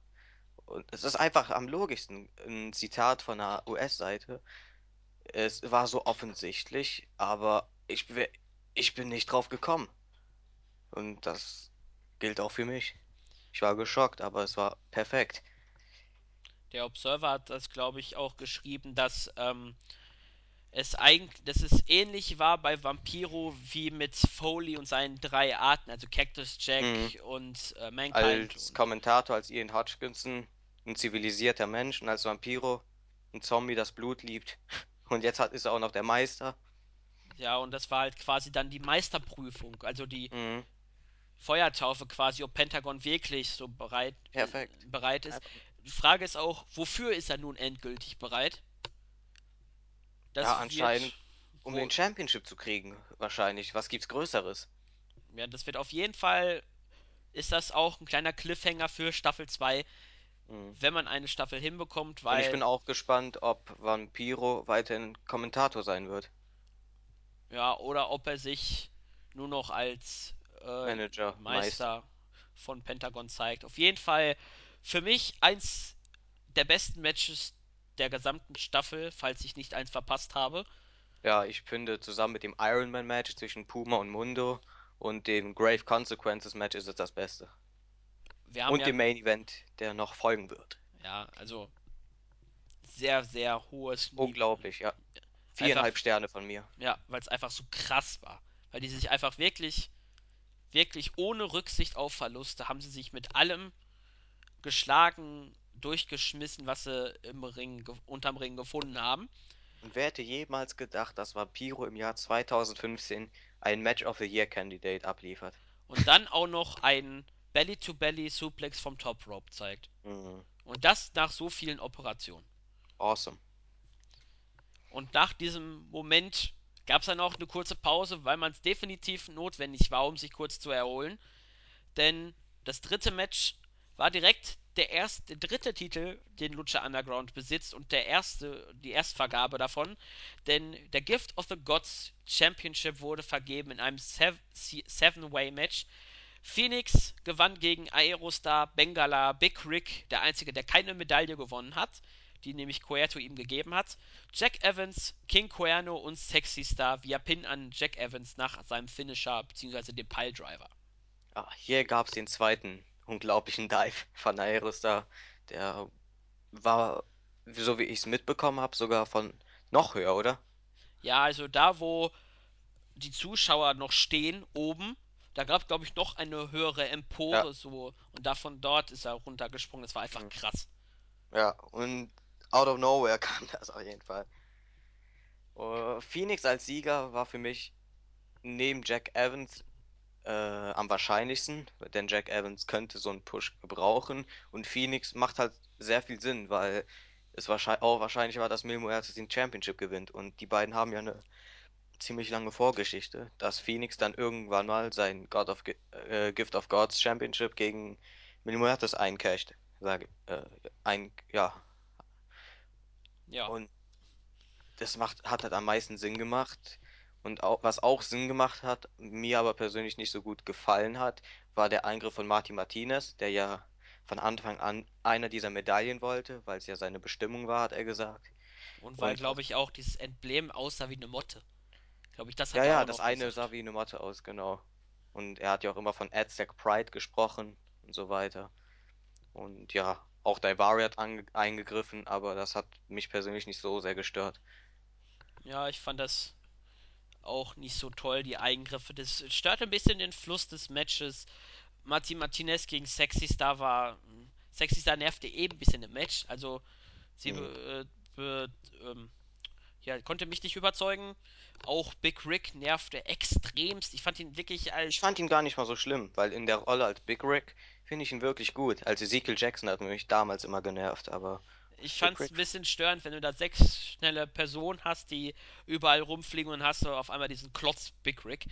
Und es ist einfach am logischsten. Ein Zitat von der US-Seite. Es war so offensichtlich, aber ich, ich bin nicht drauf gekommen. Und das gilt auch für mich. Ich war geschockt, aber es war perfekt. Der Observer hat das, glaube ich, auch geschrieben, dass ähm, es eigentlich, dass es ähnlich war bei Vampiro wie mit Foley und seinen drei Arten, also Cactus Jack mhm. und äh, Mankind. Als und Kommentator, als Ian Hodgkinson, ein zivilisierter Mensch und als Vampiro ein Zombie, das Blut liebt. Und jetzt hat, ist er auch noch der Meister. Ja, und das war halt quasi dann die Meisterprüfung, also die mhm. Feuertaufe quasi, ob Pentagon wirklich so bereit, Perfekt. bereit ist. Die Frage ist auch, wofür ist er nun endgültig bereit? Das ja, anscheinend, um den Championship zu kriegen, wahrscheinlich. Was gibt's Größeres? Ja, das wird auf jeden Fall, ist das auch ein kleiner Cliffhanger für Staffel 2, mhm. wenn man eine Staffel hinbekommt, weil... Und ich bin auch gespannt, ob Vampiro weiterhin Kommentator sein wird. Ja, oder ob er sich nur noch als äh, Manager, Meister, Meister von Pentagon zeigt. Auf jeden Fall für mich eins der besten Matches der gesamten Staffel, falls ich nicht eins verpasst habe. Ja, ich finde zusammen mit dem Ironman Match zwischen Puma und Mundo und dem Grave Consequences Match ist es das Beste. und ja, dem Main Event, der noch folgen wird. Ja, also sehr, sehr hohes Unglaublich, ja. Viereinhalb einfach, Sterne von mir. Ja, weil es einfach so krass war. Weil die sich einfach wirklich, wirklich ohne Rücksicht auf Verluste haben sie sich mit allem geschlagen, durchgeschmissen, was sie im Ring, unterm Ring gefunden haben. Und wer hätte jemals gedacht, dass Vampiro im Jahr 2015 ein Match of the Year Candidate abliefert? Und dann auch noch ein Belly-to-Belly-Suplex vom Top Rope zeigt. Mhm. Und das nach so vielen Operationen. Awesome. Und nach diesem Moment gab es dann auch eine kurze Pause, weil man es definitiv notwendig war, um sich kurz zu erholen. Denn das dritte Match war direkt der erste, der dritte Titel, den Lucha Underground besitzt und der erste, die Erstvergabe davon. Denn der Gift of the Gods Championship wurde vergeben in einem Seven-Way-Match. Phoenix gewann gegen Aerostar, Bengala, Big Rick, der einzige, der keine Medaille gewonnen hat, die nämlich Cuerto ihm gegeben hat. Jack Evans, King Cuerno und Sexy Star via Pin an Jack Evans nach seinem Finisher bzw. dem Piledriver. Ja, hier gab es den zweiten unglaublichen Dive von Aerostar. Der war so wie ich es mitbekommen habe, sogar von noch höher, oder? Ja, also da, wo die Zuschauer noch stehen, oben, da gab es, glaube ich, noch eine höhere Ja. Empore so. Und davon dort ist er runtergesprungen. Das war einfach Mhm. krass. Ja, und out of nowhere kam das auf jeden Fall. Uh, Phoenix als Sieger war für mich neben Jack Evans äh, am wahrscheinlichsten, denn Jack Evans könnte so einen Push gebrauchen und Phoenix macht halt sehr viel Sinn, weil es wahrscheinlich auch wahrscheinlich war, dass Mil Muertes den Championship gewinnt und die beiden haben ja eine ziemlich lange Vorgeschichte, dass Phoenix dann irgendwann mal sein God of äh, Gift of Gods Championship gegen Mil Muertes eincasht, sage äh, ein ja Ja. und das macht hat halt am meisten Sinn gemacht und auch was auch Sinn gemacht hat, mir aber persönlich nicht so gut gefallen hat, war der Eingriff von Marty Martinez, der ja von Anfang an einer dieser Medaillen wollte, weil es ja seine Bestimmung war, hat er gesagt. Und weil, glaube ich, auch dieses Emblem aussah wie eine Motte. Glaube ich, das ja, hat er ja, auch das eine sah gesagt. wie eine Motte aus, genau. Und er hat ja auch immer von Aztec Pride gesprochen und so weiter. Und ja, auch Daivari hat ange eingegriffen, aber das hat mich persönlich nicht so sehr gestört. Ja, ich fand das auch nicht so toll, die Eingriffe. Das stört ein bisschen den Fluss des Matches. Martin Martinez gegen Sexy Star war. Sexy Star nervte eben ein bisschen im Match. Also sie Hm. be, ähm, ja, konnte mich nicht überzeugen. Auch Big Rick nervte extremst. Ich fand ihn wirklich Ich als. fand ihn gar nicht mal so schlimm, weil in der Rolle als Big Rick finde ich ihn wirklich gut. Als Ezekiel Jackson hat mich damals immer genervt, aber Ich Big fand's ein bisschen störend, wenn du da sechs schnelle Personen hast, die überall rumfliegen und hast du auf einmal diesen Klotz Big Rick.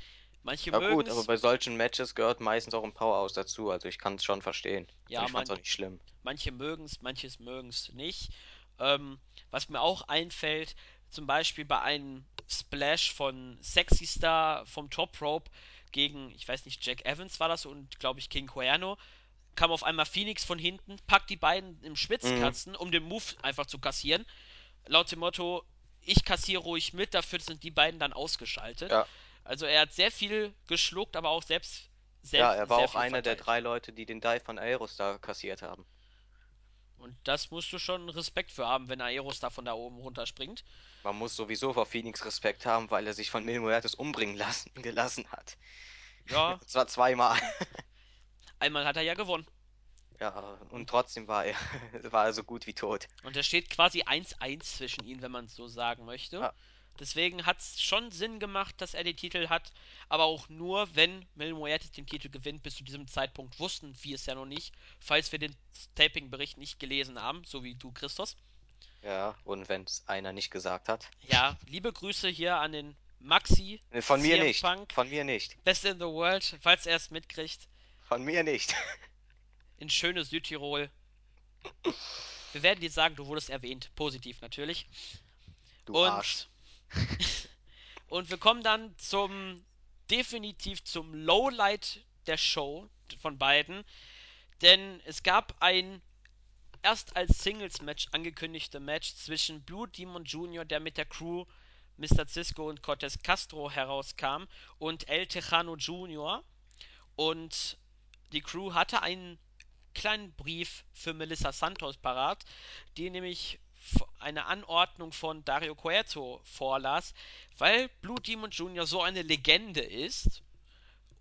Manche ja gut, aber bei solchen Matches gehört meistens auch ein Powerhouse dazu, also ich kann es schon verstehen. Ja, ich fand man, es auch nicht schlimm. manche mögen's, manches mögen's nicht. Ähm, was mir auch einfällt, zum Beispiel bei einem Splash von Sexy Star vom Top Rope gegen, ich weiß nicht, Jack Evans war das und glaube ich King Cuerno, kam auf einmal Phoenix von hinten, packt die beiden im Mhm, Schwitzkasten, um den Move einfach zu kassieren. Laut dem Motto, ich kassiere ruhig mit, dafür sind die beiden dann ausgeschaltet. ja. Also er hat sehr viel geschluckt, aber auch selbst, Ja, selbst er war auch einer der drei Leute, die den Dive von Aerostar kassiert haben. Und das musst du schon Respekt für haben, wenn Aeros da von da oben runterspringt. Man muss sowieso vor Phoenix Respekt haben, weil er sich von Mil Muertes umbringen lassen, gelassen hat. Ja, Und zwar zweimal. einmal hat er ja gewonnen. Ja, und trotzdem war er, war er so gut wie tot. und da steht quasi 1-1 zwischen ihnen, wenn man es so sagen möchte. Ja, Deswegen hat es schon Sinn gemacht, dass er den Titel hat, aber auch nur, wenn Mil Muertes den Titel gewinnt. Bis zu diesem Zeitpunkt wussten wir es ja noch nicht, falls wir den Taping-Bericht nicht gelesen haben, so wie du, Christos. ja, und wenn es einer nicht gesagt hat. Ja, liebe Grüße hier an den Maxi, Von mir CM nicht. Punk, Von mir nicht. Best in the World, falls er es mitkriegt, Von mir nicht. in schönes Südtirol. Wir werden dir sagen, du wurdest erwähnt, positiv natürlich. Du Arsch. Und, und wir kommen dann zum, definitiv zum Lowlight der Show von beiden, denn es gab ein erst als Singles-Match angekündigte Match zwischen Blue Demon Jr., der mit der Crew Mr. Cisco und Cortez Castro herauskam, und El Tejano Jr. Und die Crew hatte einen kleinen Brief für Melissa Santos parat, die nämlich eine Anordnung von Dario Cueto vorlas, weil Blue Demon Jr. so eine Legende ist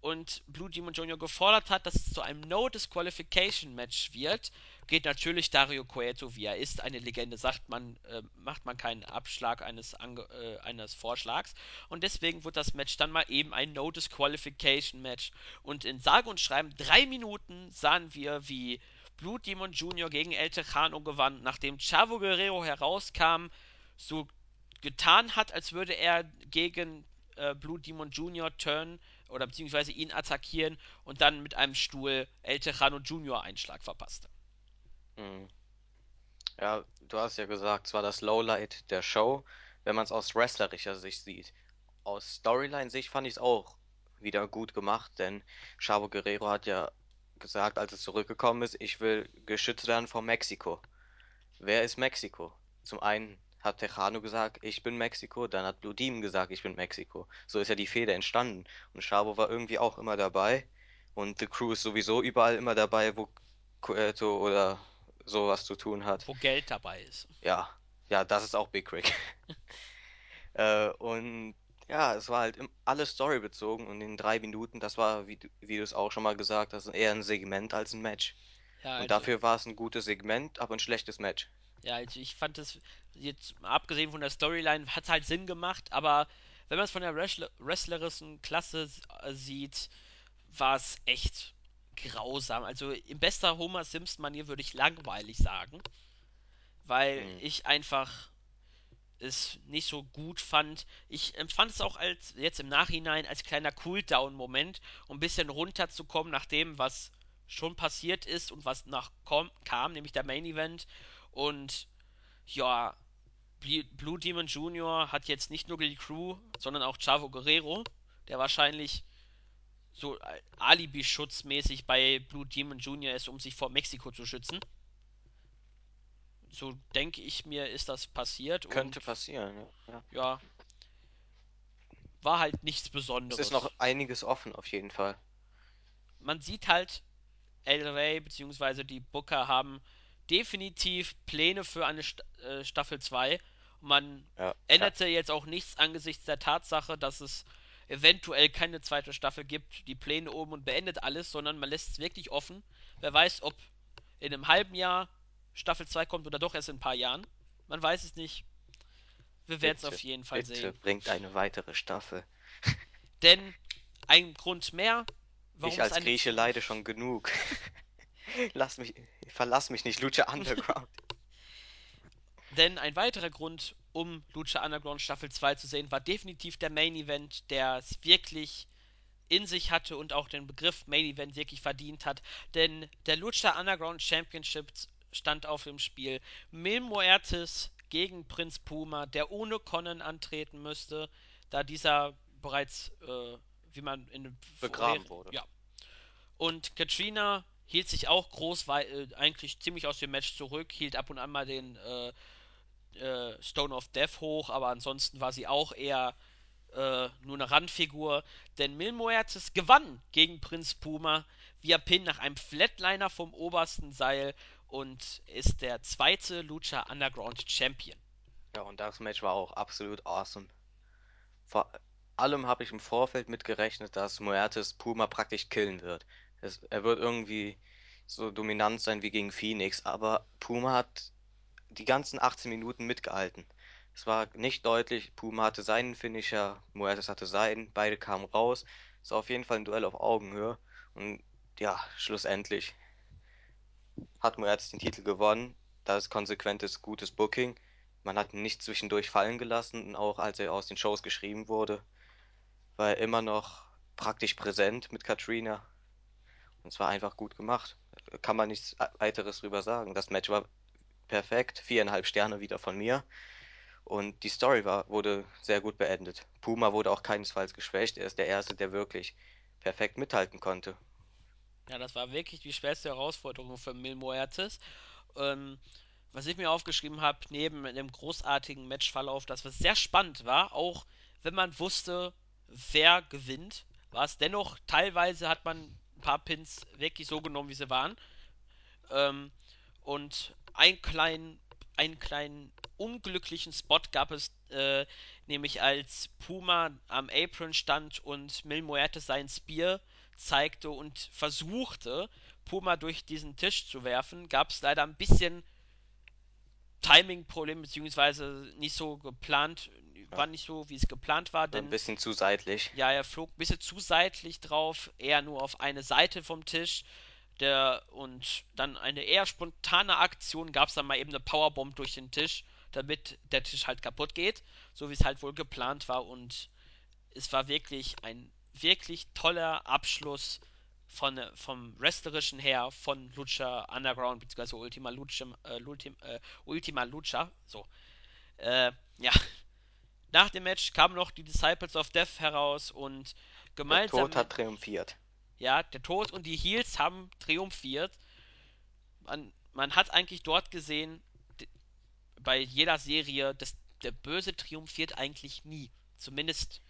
und Blue Demon Jr. gefordert hat, dass es zu einem No Disqualification Match wird, geht natürlich Dario Cueto, wie er ist, eine Legende, sagt man, äh, macht man keinen Abschlag eines, äh, eines Vorschlags. Und deswegen wird das Match dann mal eben ein No Disqualification Match. Und in sage und schreiben drei Minuten sahen wir, wie Blue Demon Jr. gegen El Tejano gewann, nachdem Chavo Guerrero herauskam, so getan hat, als würde er gegen äh, Blue Demon Jr. turn oder beziehungsweise ihn attackieren und dann mit einem Stuhl El Tejano Jr. einen Schlag verpasste. Hm. Ja, du hast ja gesagt, es war das Lowlight der Show, wenn man es aus wrestlerischer Sicht sieht. Aus Storyline-Sicht fand ich es auch wieder gut gemacht, denn Chavo Guerrero hat ja gesagt, als es zurückgekommen ist, ich will geschützt werden vor Mexiko. Wer ist Mexiko? Zum einen hat Tejano gesagt, ich bin Mexiko, dann hat Blue Demon gesagt, ich bin Mexiko. So ist ja die Fehde entstanden. Und Chavo war irgendwie auch immer dabei. Und The Crew ist sowieso überall immer dabei, wo Cueto oder sowas zu tun hat. wo Geld dabei ist. Ja, ja, das ist auch Big Rick. Äh, und ja, es war halt alles storybezogen und in drei Minuten, das war, wie, du- wie du es auch schon mal gesagt hast, eher ein Segment als ein Match. Ja, Und also, dafür war es ein gutes Segment, aber ein schlechtes Match. ja, also ich fand das jetzt abgesehen von der Storyline hat halt Sinn gemacht, aber wenn man es von der Wrestler wrestlerischen Klasse äh, sieht, war es echt grausam. Also in bester Homer Simpson-Manier würde ich langweilig sagen, weil Hm. ich einfach es nicht so gut fand. Ich empfand es auch als jetzt im Nachhinein als kleiner Cooldown-Moment, um ein bisschen runterzukommen nach dem, was schon passiert ist und was nach kam, nämlich der Main Event. Und ja, Bl- Blue Demon Jr. hat jetzt nicht nur die Crew, sondern auch Chavo Guerrero, der wahrscheinlich so äh, Alibi-schutzmäßig bei Blue Demon Jr. ist, um sich vor Mexiko zu schützen. So denke ich mir, ist das passiert Könnte passieren, ja. ja. ja, war halt nichts Es ist Besonderes. noch einiges offen auf jeden Fall. Man sieht halt, El Rey bzw. die Booker haben definitiv Pläne für eine St äh, Staffel 2. Man Ja, ja. änderte jetzt auch nichts angesichts der Tatsache, dass es eventuell keine zweite Staffel gibt, die Pläne oben und beendet alles, sondern man lässt es wirklich offen. Wer weiß, ob in einem halben Jahr Staffel 2 kommt oder doch erst in ein paar Jahren. Man weiß es nicht. Wir werden es auf jeden Fall bitte sehen. bringt eine weitere Staffel. Denn ein Grund mehr, warum Ich als eine Grieche leide schon genug. Lass mich, verlass mich nicht, Lucha Underground. Denn ein weiterer Grund, um Lucha Underground Staffel 2 zu sehen, war definitiv der Main Event, der es wirklich in sich hatte und auch den Begriff Main Event wirklich verdient hat. Denn der Lucha Underground Championship stand auf dem Spiel. Mil Muertes gegen Prinz Puma, der ohne Conan antreten müsste, da dieser bereits, äh, wie man in Begraben wurde. Ja. Und Katrina hielt sich auch groß, weil äh, eigentlich ziemlich aus dem Match zurück, hielt ab und an mal den äh, äh, Stone of Death hoch, aber ansonsten war sie auch eher äh, nur eine Randfigur. Denn Mil Muertes gewann gegen Prinz Puma via Pin nach einem Flatliner vom obersten Seil und ist der zweite Lucha Underground Champion. Ja, und das Match war auch absolut awesome. Vor allem habe ich im Vorfeld mitgerechnet, dass Muertes Puma praktisch killen wird. Es, er wird irgendwie so dominant sein wie gegen Phoenix, aber Puma hat die ganzen 18 Minuten mitgehalten. Es war nicht deutlich, Puma hatte seinen Finisher, Muertes hatte seinen, beide kamen raus. Es war auf jeden Fall ein Duell auf Augenhöhe. Und ja, schlussendlich hat Muertes den Titel gewonnen. Das ist konsequentes, gutes Booking. Man hat ihn nicht zwischendurch fallen gelassen auch als er aus den Shows geschrieben wurde, war er immer noch praktisch präsent mit Katrina. Und es war einfach gut gemacht. Kann man nichts weiteres drüber sagen. Das Match war perfekt, viereinhalb Sterne wieder von mir. Und die Story war, wurde sehr gut beendet. Puma wurde auch keinesfalls geschwächt. Er ist der Erste, der wirklich perfekt mithalten konnte. Ja, das war wirklich die schwerste Herausforderung für Mil Muertes. Ähm, was ich mir aufgeschrieben habe, neben dem großartigen Matchverlauf, das was sehr spannend war, auch wenn man wusste, wer gewinnt, war es dennoch, teilweise hat man ein paar Pins wirklich so genommen, wie sie waren. Ähm, und einen kleinen, einen kleinen unglücklichen Spot gab es, äh, nämlich als Puma am Apron stand und Mil Muertes sein Spear zeigte und versuchte, Puma durch diesen Tisch zu werfen, gab es leider ein bisschen Timing-Problem, beziehungsweise nicht so geplant, war nicht so, wie es geplant war, Ein denn bisschen zu seitlich. ja, er flog ein bisschen zu seitlich drauf, eher nur auf eine Seite vom Tisch. Der, und dann eine eher spontane Aktion gab es dann mal eben eine Powerbomb durch den Tisch, damit der Tisch halt kaputt geht, so wie es halt wohl geplant war. Und es war wirklich ein wirklich toller Abschluss von, vom Wrestlerischen her von Lucha Underground, beziehungsweise Ultima Lucha, äh, Ultima, äh, Ultima Lucha. So. Äh, ja. Nach dem Match kamen noch die Disciples of Death heraus und Der gemeinsam Tod hat triumphiert. Ja, der Tod und die Heels haben triumphiert. Man, man hat eigentlich dort gesehen, bei jeder Serie, dass der Böse triumphiert eigentlich nie. Zumindest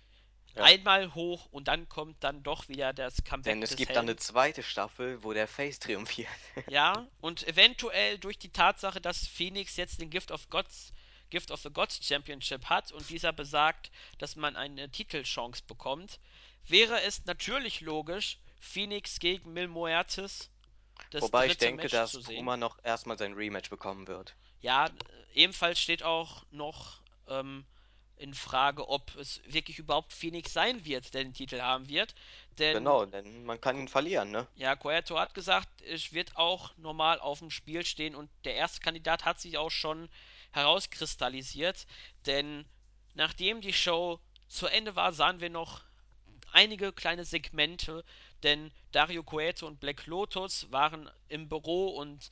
Ja. einmal hoch und dann kommt dann doch wieder das Denn Comeback es des gibt dann eine Helden. zweite Staffel, wo der Face triumphiert. Ja, und eventuell durch die Tatsache, dass Phoenix jetzt den Gift of Gods, Gift of the Gods Championship hat und dieser besagt, dass man eine Titelchance bekommt, wäre es natürlich logisch, Phoenix gegen Mil Muertes Wobei ich denke, Match dass. Puma noch erstmal sein Rematch bekommen wird. Ja, ebenfalls steht auch noch ähm, in Frage, ob es wirklich überhaupt Phoenix sein wird, der den Titel haben wird. Denn Genau, denn man kann ihn verlieren, ne? Ja, Cueto hat gesagt, es wird auch normal auf dem Spiel stehen und der erste Kandidat hat sich auch schon herauskristallisiert, denn nachdem die Show zu Ende war, sahen wir noch einige kleine Segmente, denn Dario Cueto und Black Lotus waren im Büro und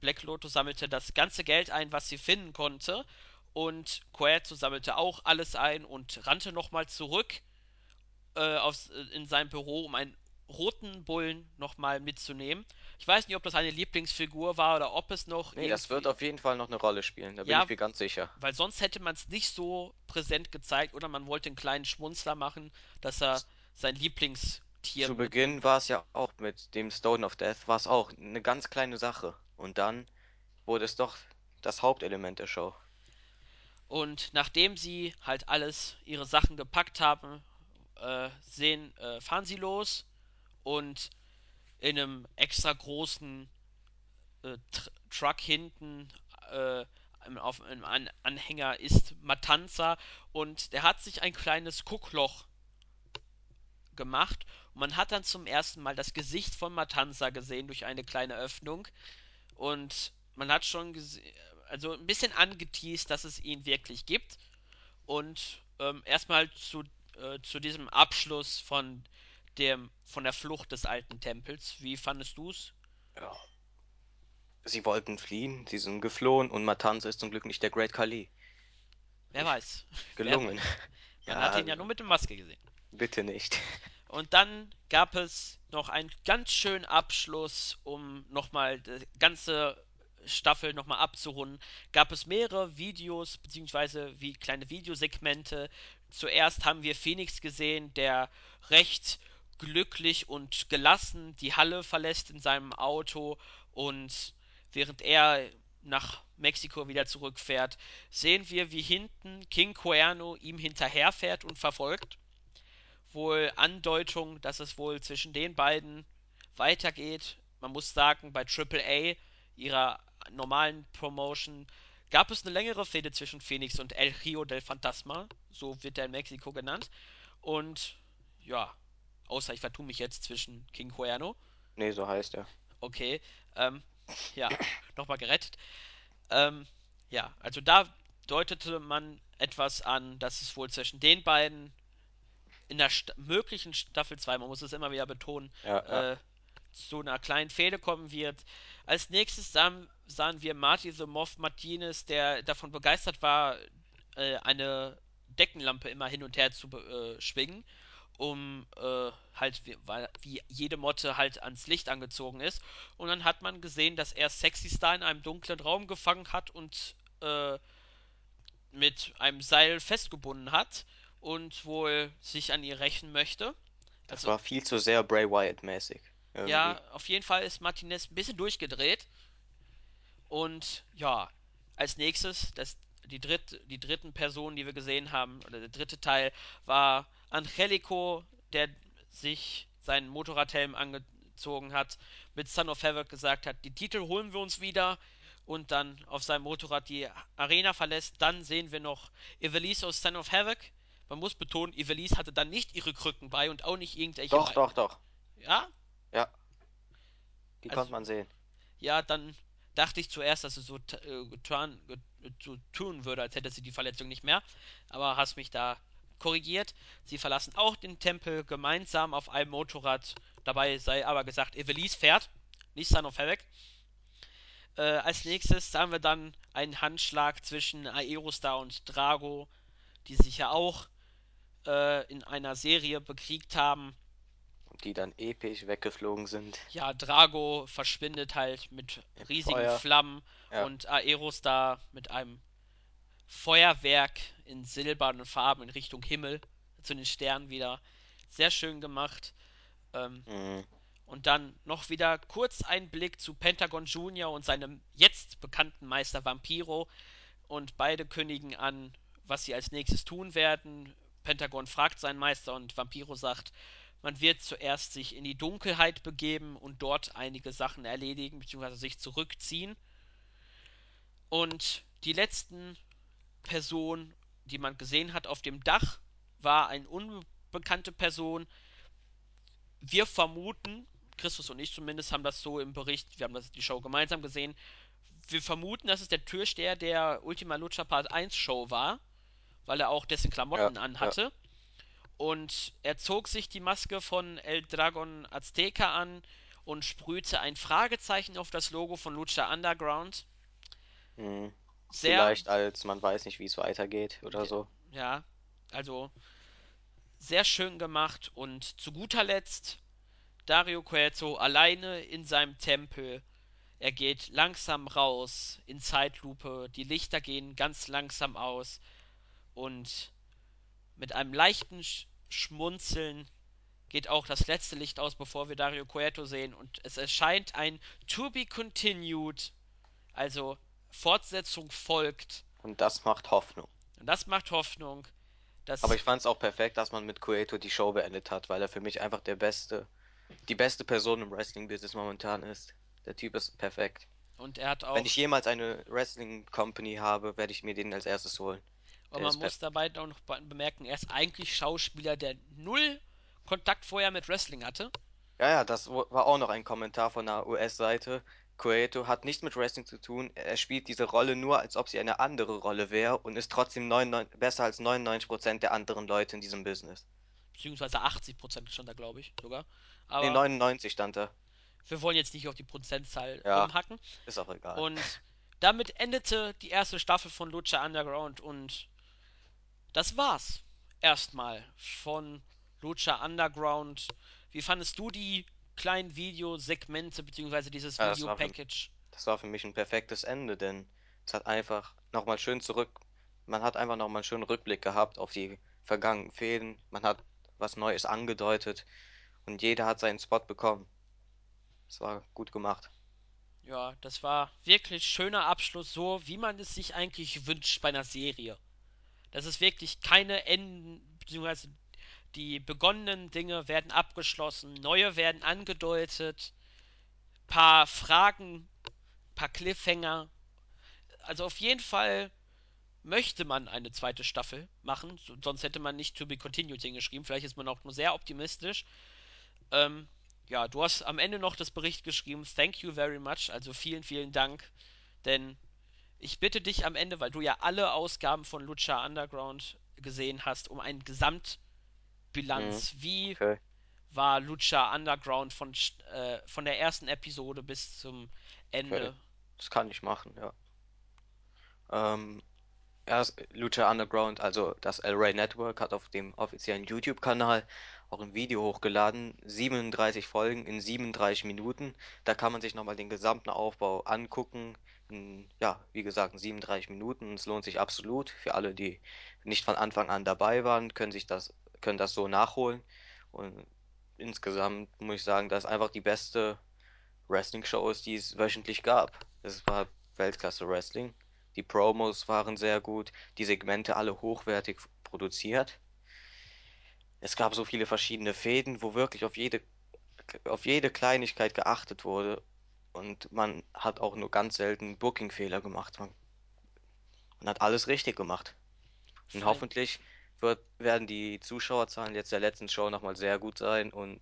Black Lotus sammelte das ganze Geld ein, was sie finden konnte und Cueto sammelte auch alles ein und rannte nochmal zurück äh, aufs, äh, in sein Büro, um einen roten Bullen nochmal mitzunehmen. Ich weiß nicht, ob das eine Lieblingsfigur war oder ob es noch Nee, das wird auf jeden Fall noch eine Rolle spielen, da bin Ja, ich mir ganz sicher. weil sonst hätte man es nicht so präsent gezeigt oder man wollte einen kleinen Schmunzler machen, dass er sein Lieblingstier Zu. Beginn war es ja auch mit dem Stone of Death, war es auch eine ganz kleine Sache. Und dann wurde es doch das Hauptelement der Show. Und nachdem sie halt alles ihre Sachen gepackt haben, äh, sehen, äh, fahren sie los und in einem extra großen äh, Tr Truck hinten äh, auf einem An Anhänger ist Matanza und der hat sich ein kleines Guckloch gemacht man hat dann zum ersten Mal das Gesicht von Matanza gesehen durch eine kleine Öffnung und man hat schon also ein bisschen angeteased, dass es ihn wirklich gibt und ähm, erstmal zu, äh, zu diesem Abschluss von dem von der Flucht des alten Tempels. Wie fandest du's? Ja. Sie wollten fliehen, sie sind geflohen und Matanza ist zum Glück nicht der Great Khali. Wer weiß. Wer Gelungen. weiß. Man Ja, hat ihn ja nur mit der Maske gesehen. bitte nicht. Und dann gab es noch einen ganz schönen Abschluss, um nochmal die ganze Staffel nochmal abzurunden. Gab es mehrere Videos, beziehungsweise wie kleine Videosegmente. Zuerst haben wir Phoenix gesehen, der recht glücklich und gelassen die Halle verlässt in seinem Auto und während er nach Mexiko wieder zurückfährt, sehen wir, wie hinten King Cuerno ihm hinterherfährt und verfolgt wohl Andeutung, dass es wohl zwischen den beiden weitergeht. Man muss sagen, bei AAA, ihrer normalen Promotion, gab es eine längere Fehde zwischen Phoenix und El Rio del Fantasma. So wird er in Mexiko genannt. Und ja, außer ich vertue mich jetzt zwischen King Cuerno. Nee, so heißt er. Okay, ähm, ja, nochmal gerettet. Ähm, ja, also da deutete man etwas an, dass es wohl zwischen den beiden in der Sta möglichen Staffel 2, man muss es immer wieder betonen, Ja, ja. äh, zu einer kleinen Fehde kommen wird. Als nächstes sahen, sahen wir Marty the Moth Martinez, der davon begeistert war, äh, eine Deckenlampe immer hin und her zu äh, schwingen, um äh, halt, wie, weil, wie jede Motte halt ans Licht angezogen ist. Und dann hat man gesehen, dass er Sexy Star in einem dunklen Raum gefangen hat und äh, mit einem Seil festgebunden hat und wohl sich an ihr rächen möchte. Das Also, war viel zu sehr Bray Wyatt-mäßig. ja, auf jeden Fall ist Martinez ein bisschen durchgedreht. Und ja, als nächstes, das, die, dritt, die dritten Personen, die wir gesehen haben, oder der dritte Teil, war Angelico, der sich seinen Motorradhelm angezogen hat, mit Son of Havoc gesagt hat, die Titel holen wir uns wieder und dann auf seinem Motorrad die Arena verlässt. Dann sehen wir noch Evelise aus Son of Havoc. Man muss betonen, Evelise hatte dann nicht ihre Krücken bei und auch nicht irgendwelche Doch, Be doch, doch. Ja, Ja, die also konnte man sehen. ja, dann dachte ich zuerst, dass es so äh, getan, get, so tun würde, als hätte sie die Verletzung nicht mehr. Aber hast mich da korrigiert. Sie verlassen auch den Tempel gemeinsam auf einem Motorrad. Dabei sei aber gesagt, Evelise fährt, nicht Son of Havoc. Äh, als nächstes haben wir dann einen Handschlag zwischen Aerostar und Drago, die sich ja auch äh, in einer Serie bekriegt haben. Die dann episch weggeflogen sind. Ja, Drago verschwindet halt mit Im riesigen Feuer. Flammen Ja. und Aerostar mit einem Feuerwerk in silbernen Farben in Richtung Himmel. zu den Sternen wieder. Sehr schön gemacht. Ähm, Mhm. und dann noch wieder kurz ein Blick zu Pentagon Junior und seinem jetzt bekannten Meister Vampiro. Und beide kündigen an, was sie als nächstes tun werden. Pentagon fragt seinen Meister und Vampiro sagt, man wird zuerst sich in die Dunkelheit begeben und dort einige Sachen erledigen, beziehungsweise sich zurückziehen. Und die letzten Personen, die man gesehen hat auf dem Dach, war eine unbekannte Person. Wir vermuten, Christus und ich zumindest haben das so im Bericht, wir haben das die Show gemeinsam gesehen. Wir vermuten, dass es der Türsteher der Ultima Lucha Part 1 Show war, weil er auch dessen Ja, Klamotten ja. anhatte. Und er zog sich die Maske von El Dragon Azteca an und sprühte ein Fragezeichen auf das Logo von Lucha Underground. Mhm. Sehr, Vielleicht als man weiß nicht, wie es weitergeht oder so. ja, also sehr schön gemacht. Und zu guter Letzt Dario Cueto alleine in seinem Tempel. Er geht langsam raus in Zeitlupe. Die Lichter gehen ganz langsam aus. Und mit einem leichten Sch Schmunzeln geht auch das letzte Licht aus, bevor wir Dario Cueto sehen. Und es erscheint ein To Be Continued. Also Fortsetzung folgt. Und das macht Hoffnung. Und das macht Hoffnung, Aber dass ich fand es auch perfekt, dass man mit Cueto die Show beendet hat, weil er für mich einfach der beste, die beste Person im Wrestling-Business momentan ist. Der Typ ist perfekt. und er hat Wenn auch ich jemals eine Wrestling-Company habe, werde ich mir den als erstes holen. Und man muss dabei auch noch bemerken, er ist eigentlich Schauspieler, der null Kontakt vorher mit Wrestling hatte. Ja, ja, das war auch noch ein Kommentar von der US-Seite. Cueto hat nichts mit Wrestling zu tun. Er spielt diese Rolle nur, als ob sie eine andere Rolle wäre und ist trotzdem 99, besser als 99% der anderen Leute in diesem Business. Beziehungsweise 80% stand da, glaube ich, sogar. Nee, Aber 99 stand da. wir wollen jetzt nicht auf die Prozentzahl Ja, rumhacken. ist auch egal. Und damit endete die erste Staffel von Lucha Underground und das war's. Erstmal von Lucha Underground. Wie fandest du die kleinen Videosegmente, beziehungsweise dieses Ja, das Videopackage? das war für mich ein perfektes Ende, denn es hat einfach nochmal schön zurück, man hat einfach nochmal einen schönen Rückblick gehabt auf die vergangenen Fäden, man hat was Neues angedeutet und jeder hat seinen Spot bekommen. Es war gut gemacht. Ja, das war wirklich schöner Abschluss, so wie man es sich eigentlich wünscht bei einer Serie. Das ist wirklich keine Enden, beziehungsweise die begonnenen Dinge werden abgeschlossen, neue werden angedeutet, paar Fragen, paar Cliffhanger. Also auf jeden Fall möchte man eine zweite Staffel machen, so- sonst hätte man nicht To Be Continued hingeschrieben. Vielleicht ist man auch nur sehr optimistisch. Ähm, ja, du hast am Ende noch das Bericht geschrieben. Thank you very much. Also vielen, vielen Dank. Denn ich bitte dich am Ende, weil du ja alle Ausgaben von Lucha Underground gesehen hast, um eine Mhm, Gesamtbilanz. Wie okay, war Lucha Underground von, äh, von der ersten Episode bis zum okay. Ende? Das kann ich machen, ja. Ähm, Erst Lucha Underground, also das El Rey Network, hat auf dem offiziellen YouTube-Kanal auch ein Video hochgeladen. 37 Folgen in 37 Minuten. Da kann man sich nochmal den gesamten Aufbau angucken. In, ja, wie gesagt, in 37 Minuten. Es lohnt sich absolut. Für alle, die nicht von Anfang an dabei waren, können sich das, können das so nachholen. Und insgesamt muss ich sagen, das ist einfach die beste Wrestling-Show ist, die es wöchentlich gab. Es war Weltklasse-Wrestling. Die Promos waren sehr gut, die Segmente alle hochwertig produziert. Es gab so viele verschiedene Fäden, wo wirklich auf jede, auf jede Kleinigkeit geachtet wurde. Und man hat auch nur ganz selten Booking-Fehler gemacht. Man, man hat alles richtig gemacht. Und Fallen, hoffentlich wird, werden die Zuschauerzahlen jetzt der letzten Show nochmal sehr gut sein und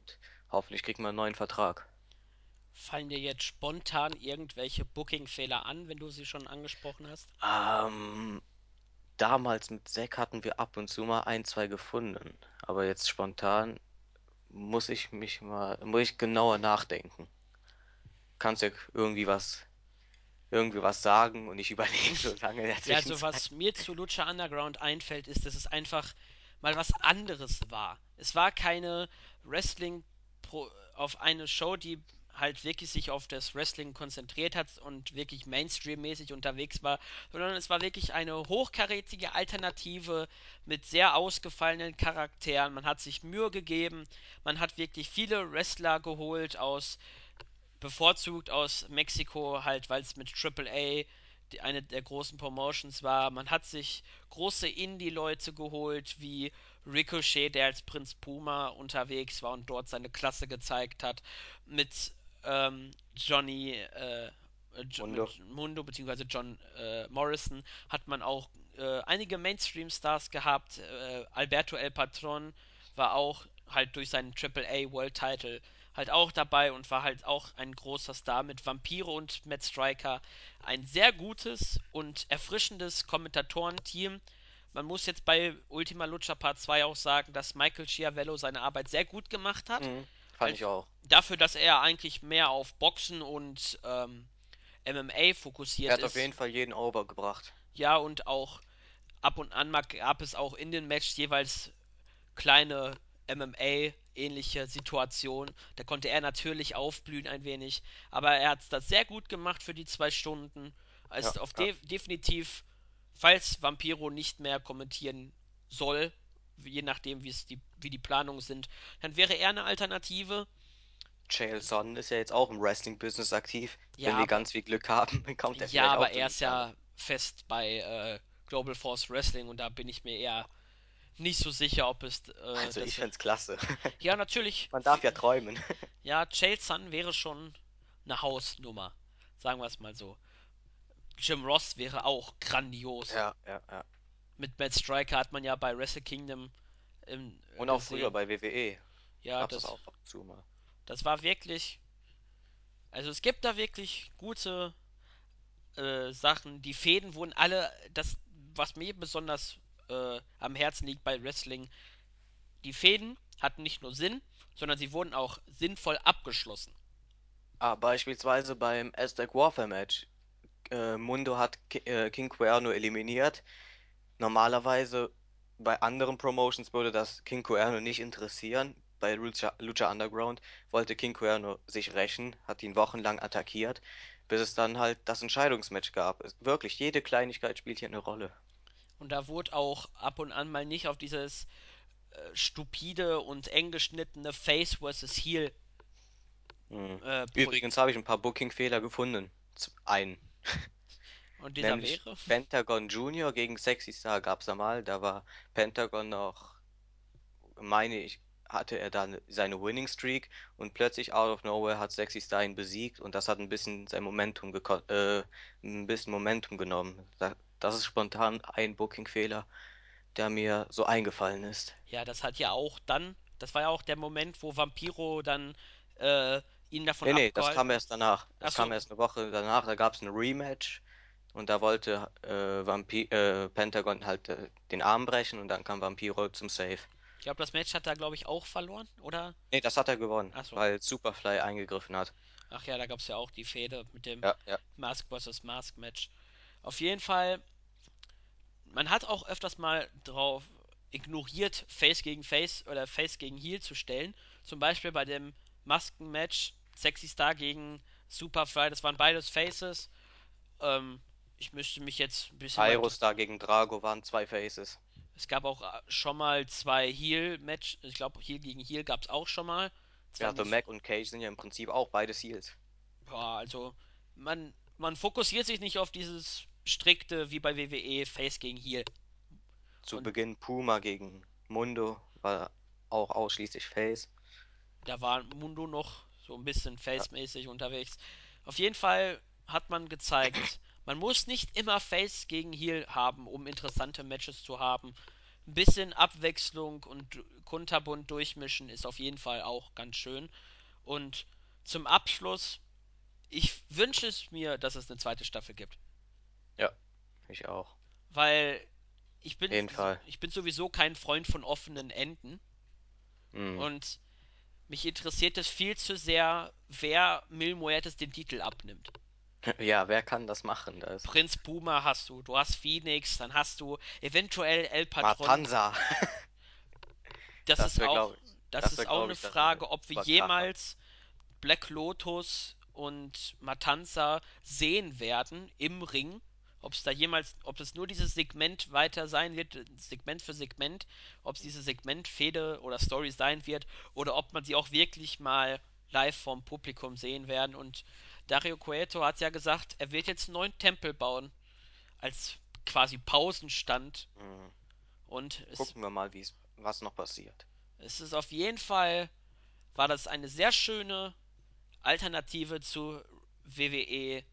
hoffentlich kriegt man einen neuen Vertrag. fallen dir jetzt spontan irgendwelche Booking-Fehler an, wenn du sie schon angesprochen hast? Ähm, Damals mit Zack hatten wir ab und zu mal ein, zwei gefunden. Aber jetzt spontan muss ich mich mal, muss ich genauer nachdenken. Kannst du irgendwie was, irgendwie was sagen und ich überlege so lange Ja, also was mir zu Lucha Underground einfällt, ist, dass es einfach mal was anderes war. Es war keine Wrestling pro, auf eine Show, die halt wirklich sich auf das Wrestling konzentriert hat und wirklich Mainstream-mäßig unterwegs war, sondern es war wirklich eine hochkarätige Alternative mit sehr ausgefallenen Charakteren. Man hat sich Mühe gegeben, man hat wirklich viele Wrestler geholt aus bevorzugt aus Mexiko, halt, weil es mit AAA eine der großen Promotions war. Man hat sich große Indie-Leute geholt, wie Ricochet, der als Prinz Puma unterwegs war und dort seine Klasse gezeigt hat. Mit ähm, Johnny äh, Mundo. Mundo bzw. John äh, Morrison hat man auch äh, einige Mainstream-Stars gehabt. Äh, Alberto El Patron war auch halt durch seinen AAA World Title halt auch dabei und war halt auch ein großer Star mit Vampiro und Matt Striker. Ein sehr gutes und erfrischendes Kommentatorenteam. Man muss jetzt bei Ultima Lucha Part 2 auch sagen, dass Michael Chiavello seine Arbeit sehr gut gemacht hat. Mhm. Fand ich auch. dafür, dass er eigentlich mehr auf Boxen und ähm, MMA Er fokussiert hat auf ist. jeden Fall jeden over gebracht. Ja, und auch ab und an gab es auch in den Matches jeweils kleine MMA-ähnliche Situationen. Da konnte er natürlich aufblühen ein wenig. Aber er hat das sehr gut gemacht für die zwei Stunden. Ja, Ist auf ja. de definitiv, falls Vampiro nicht mehr kommentieren soll, je nachdem, wie es die, wie die Planungen sind, dann wäre er eine Alternative. Chael Sonnen ist ja jetzt auch im Wrestling-Business aktiv. Ja, Wenn wir aber, ganz viel Glück haben, kommt er ja, vielleicht aber auch zu er ist ja fest bei äh, Global Force Wrestling und da bin ich mir eher nicht so sicher, ob es äh, Also ich find's klasse. Ja, natürlich. Man darf ja träumen. Ja, Chael Sun wäre schon eine Hausnummer. Sagen wir es mal so. Jim Ross wäre auch grandios. Ja, ja, ja. Mit Matt Striker hat man ja bei Wrestle Kingdom ähm, Und auch früher gesehen. bei WWE Ja, gab's das auch ab zu mal. das war wirklich. Also es gibt da wirklich gute äh, Sachen. Die Fäden wurden alle. Das, was mir besonders äh, am Herzen liegt bei Wrestling, die Fäden hatten nicht nur Sinn, sondern sie wurden auch sinnvoll abgeschlossen. Ah, beispielsweise beim Aztec Warfare Match. Äh, Mundo hat Ki äh, King Cuerno eliminiert. Normalerweise bei anderen Promotions würde das King Cuerno nicht interessieren. Bei Lucha, Lucha Underground wollte King Cuerno sich rächen, hat ihn wochenlang attackiert, bis es dann halt das Entscheidungsmatch gab. Es, wirklich, jede Kleinigkeit spielt hier eine Rolle. Und da wurde auch ab und an mal nicht auf dieses äh, stupide und eng geschnittene Face versus Heel Hm. äh, Übrigens habe ich ein paar Booking-Fehler gefunden. Einen. Und dieser Nämlich wäre. Pentagon Junior gegen Sexy Star gab es da mal. Da war Pentagon noch, meine ich, hatte er dann seine Winning Streak und plötzlich out of nowhere hat Sexy Star ihn besiegt und das hat ein bisschen sein Momentum äh, ein bisschen Momentum genommen. Da, das ist spontan ein Booking-Fehler, der mir so eingefallen ist. Ja, das hat ja auch dann. Das war ja auch der Moment, wo Vampiro dann äh, ihn davon Nee, nee, das kam erst danach. Das kam Achso, erst eine Woche danach. Da gab es ein Rematch und da wollte äh, Vampi äh, Pentagon halt äh, den Arm brechen und dann kam Vampiro zum Save. ich glaube, das Match hat er, glaube ich, auch verloren, oder? Nee, das hat er gewonnen, Achso. weil Superfly eingegriffen hat. Ach ja, da gab es ja auch die Fehde mit dem Ja, ja. Mask vs. Mask Match. Auf jeden Fall, man hat auch öfters mal drauf ignoriert, Face gegen Face oder Face gegen Heel zu stellen. Zum Beispiel bei dem Masken-Match Sexy Star gegen Superfly. Das waren beides Faces. Ähm, ich müsste mich jetzt ein bisschen. Aerostar gegen Drago waren zwei Faces. Es gab auch äh, schon mal zwei Heel-Match. Ich glaube, Heel gegen Heel gab es auch schon mal. Zwar Ja, The nicht. Mac und Cage sind ja im Prinzip auch beide Heels. Boah, also, man, man fokussiert sich nicht auf dieses strikte wie bei WWE Face gegen Heel. Zu Und Beginn Puma gegen Mundo war auch ausschließlich Face. da war Mundo noch so ein bisschen Ja, Face-mäßig unterwegs. Auf jeden Fall hat man gezeigt, man muss nicht immer Face gegen Heel haben, um interessante Matches zu haben. Ein bisschen Abwechslung und kunterbunt durchmischen ist auf jeden Fall auch ganz schön. Und zum Abschluss, ich wünsche es mir, dass es eine zweite Staffel gibt. ja, ich auch. Weil ich bin, Fall. ich bin sowieso kein Freund von offenen Enden. Hm. Und mich interessiert es viel zu sehr, wer Mil Muertes den Titel abnimmt. Ja, wer kann das machen? Das Prinz Puma hast du, du hast Phoenix, dann hast du eventuell El Patron. Matanza. Das Das ist auch, das das ist auch eine ich, Frage, ob wir jemals Black Lotus und Matanza sehen werden im Ring. Ob es da jemals, ob es nur dieses Segment weiter sein wird, Segment für Segment, ob es diese Segmentfehde oder Story sein wird, oder ob man sie auch wirklich mal live vom Publikum sehen werden. Und Dario Cueto hat ja gesagt, er wird jetzt einen neuen Tempel bauen, als quasi Pausenstand. Mhm. Und es, Gucken wir mal, was noch passiert. es ist auf jeden Fall, war das eine sehr schöne Alternative zu WWE,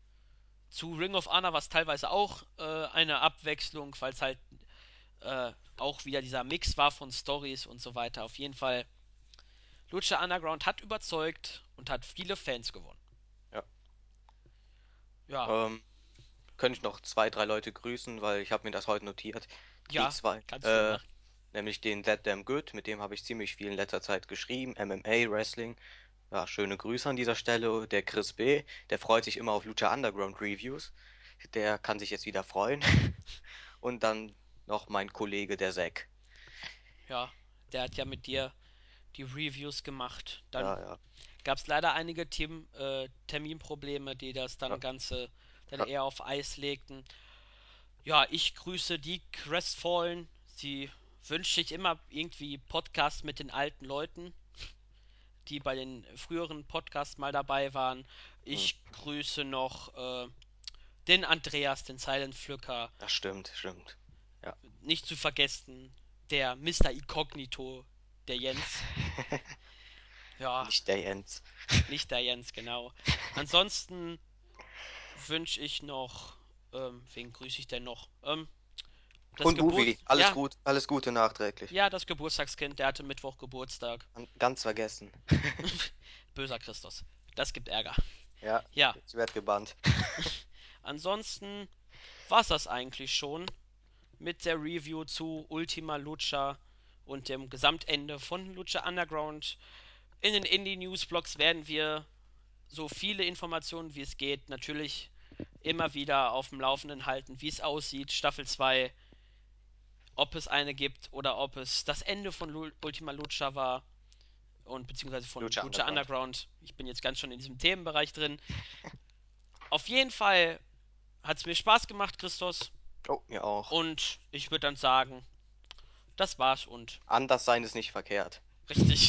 zu Ring of Honor, was teilweise auch äh, eine Abwechslung, weil es halt äh, auch wieder dieser Mix war von Stories und so weiter. Auf jeden Fall, Lucha Underground hat überzeugt und hat viele Fans gewonnen. Ja. Ähm, könnte ich noch zwei, drei Leute grüßen, weil ich habe mir das heute notiert. Die ja, zwei, kannst du äh, machen. nämlich den That Damn Good, mit dem habe ich ziemlich viel in letzter Zeit geschrieben. MMA, Wrestling. Ja, schöne Grüße an dieser Stelle. Der Chris B., der freut sich immer auf Lucha Underground Reviews. Der kann sich jetzt wieder freuen. Und dann noch mein Kollege, der Zack. Ja, der hat ja mit dir die Reviews gemacht. Dann Ja, ja, gab es leider einige Team, äh, Terminprobleme, die das ja, dann Ganze dann ja. eher auf Eis legten. Ja, ich grüße die Crestfallen. Sie wünscht sich immer irgendwie Podcasts mit den alten Leuten, die bei den früheren Podcasts mal dabei waren. Hm, Ich grüße noch äh, den Andreas, den Silent Pflücker. das stimmt, stimmt. Ja. Nicht zu vergessen, der Mr. Incognito, der Jens. Ja, Nicht der Jens. nicht der Jens, genau. Ansonsten wünsche ich noch, ähm, wen grüße ich denn noch? Ähm, das Und Geburt, Buvi, alles ja, gut, alles Gute nachträglich. ja, das Geburtstagskind, der hatte Mittwoch Geburtstag. An- Ganz vergessen. Böser Christus. Das gibt Ärger. Ja, Ja, ich werd gebannt. ansonsten war's das eigentlich schon mit der Review zu Ultima Lucha und dem Gesamtende von Lucha Underground. In den Indie-News-Blogs werden wir so viele Informationen wie es geht natürlich immer wieder auf dem Laufenden halten, wie es aussieht, Staffel 2, ob es eine gibt oder ob es das Ende von Lu Ultima Lucha war und beziehungsweise von Lucha Lucha Underground. Underground. Ich bin jetzt ganz schon in diesem Themenbereich drin. Auf jeden Fall hat es mir Spaß gemacht, Christos. Oh, mir auch. Und ich würde dann sagen, das war's und Anders sein ist nicht verkehrt. richtig.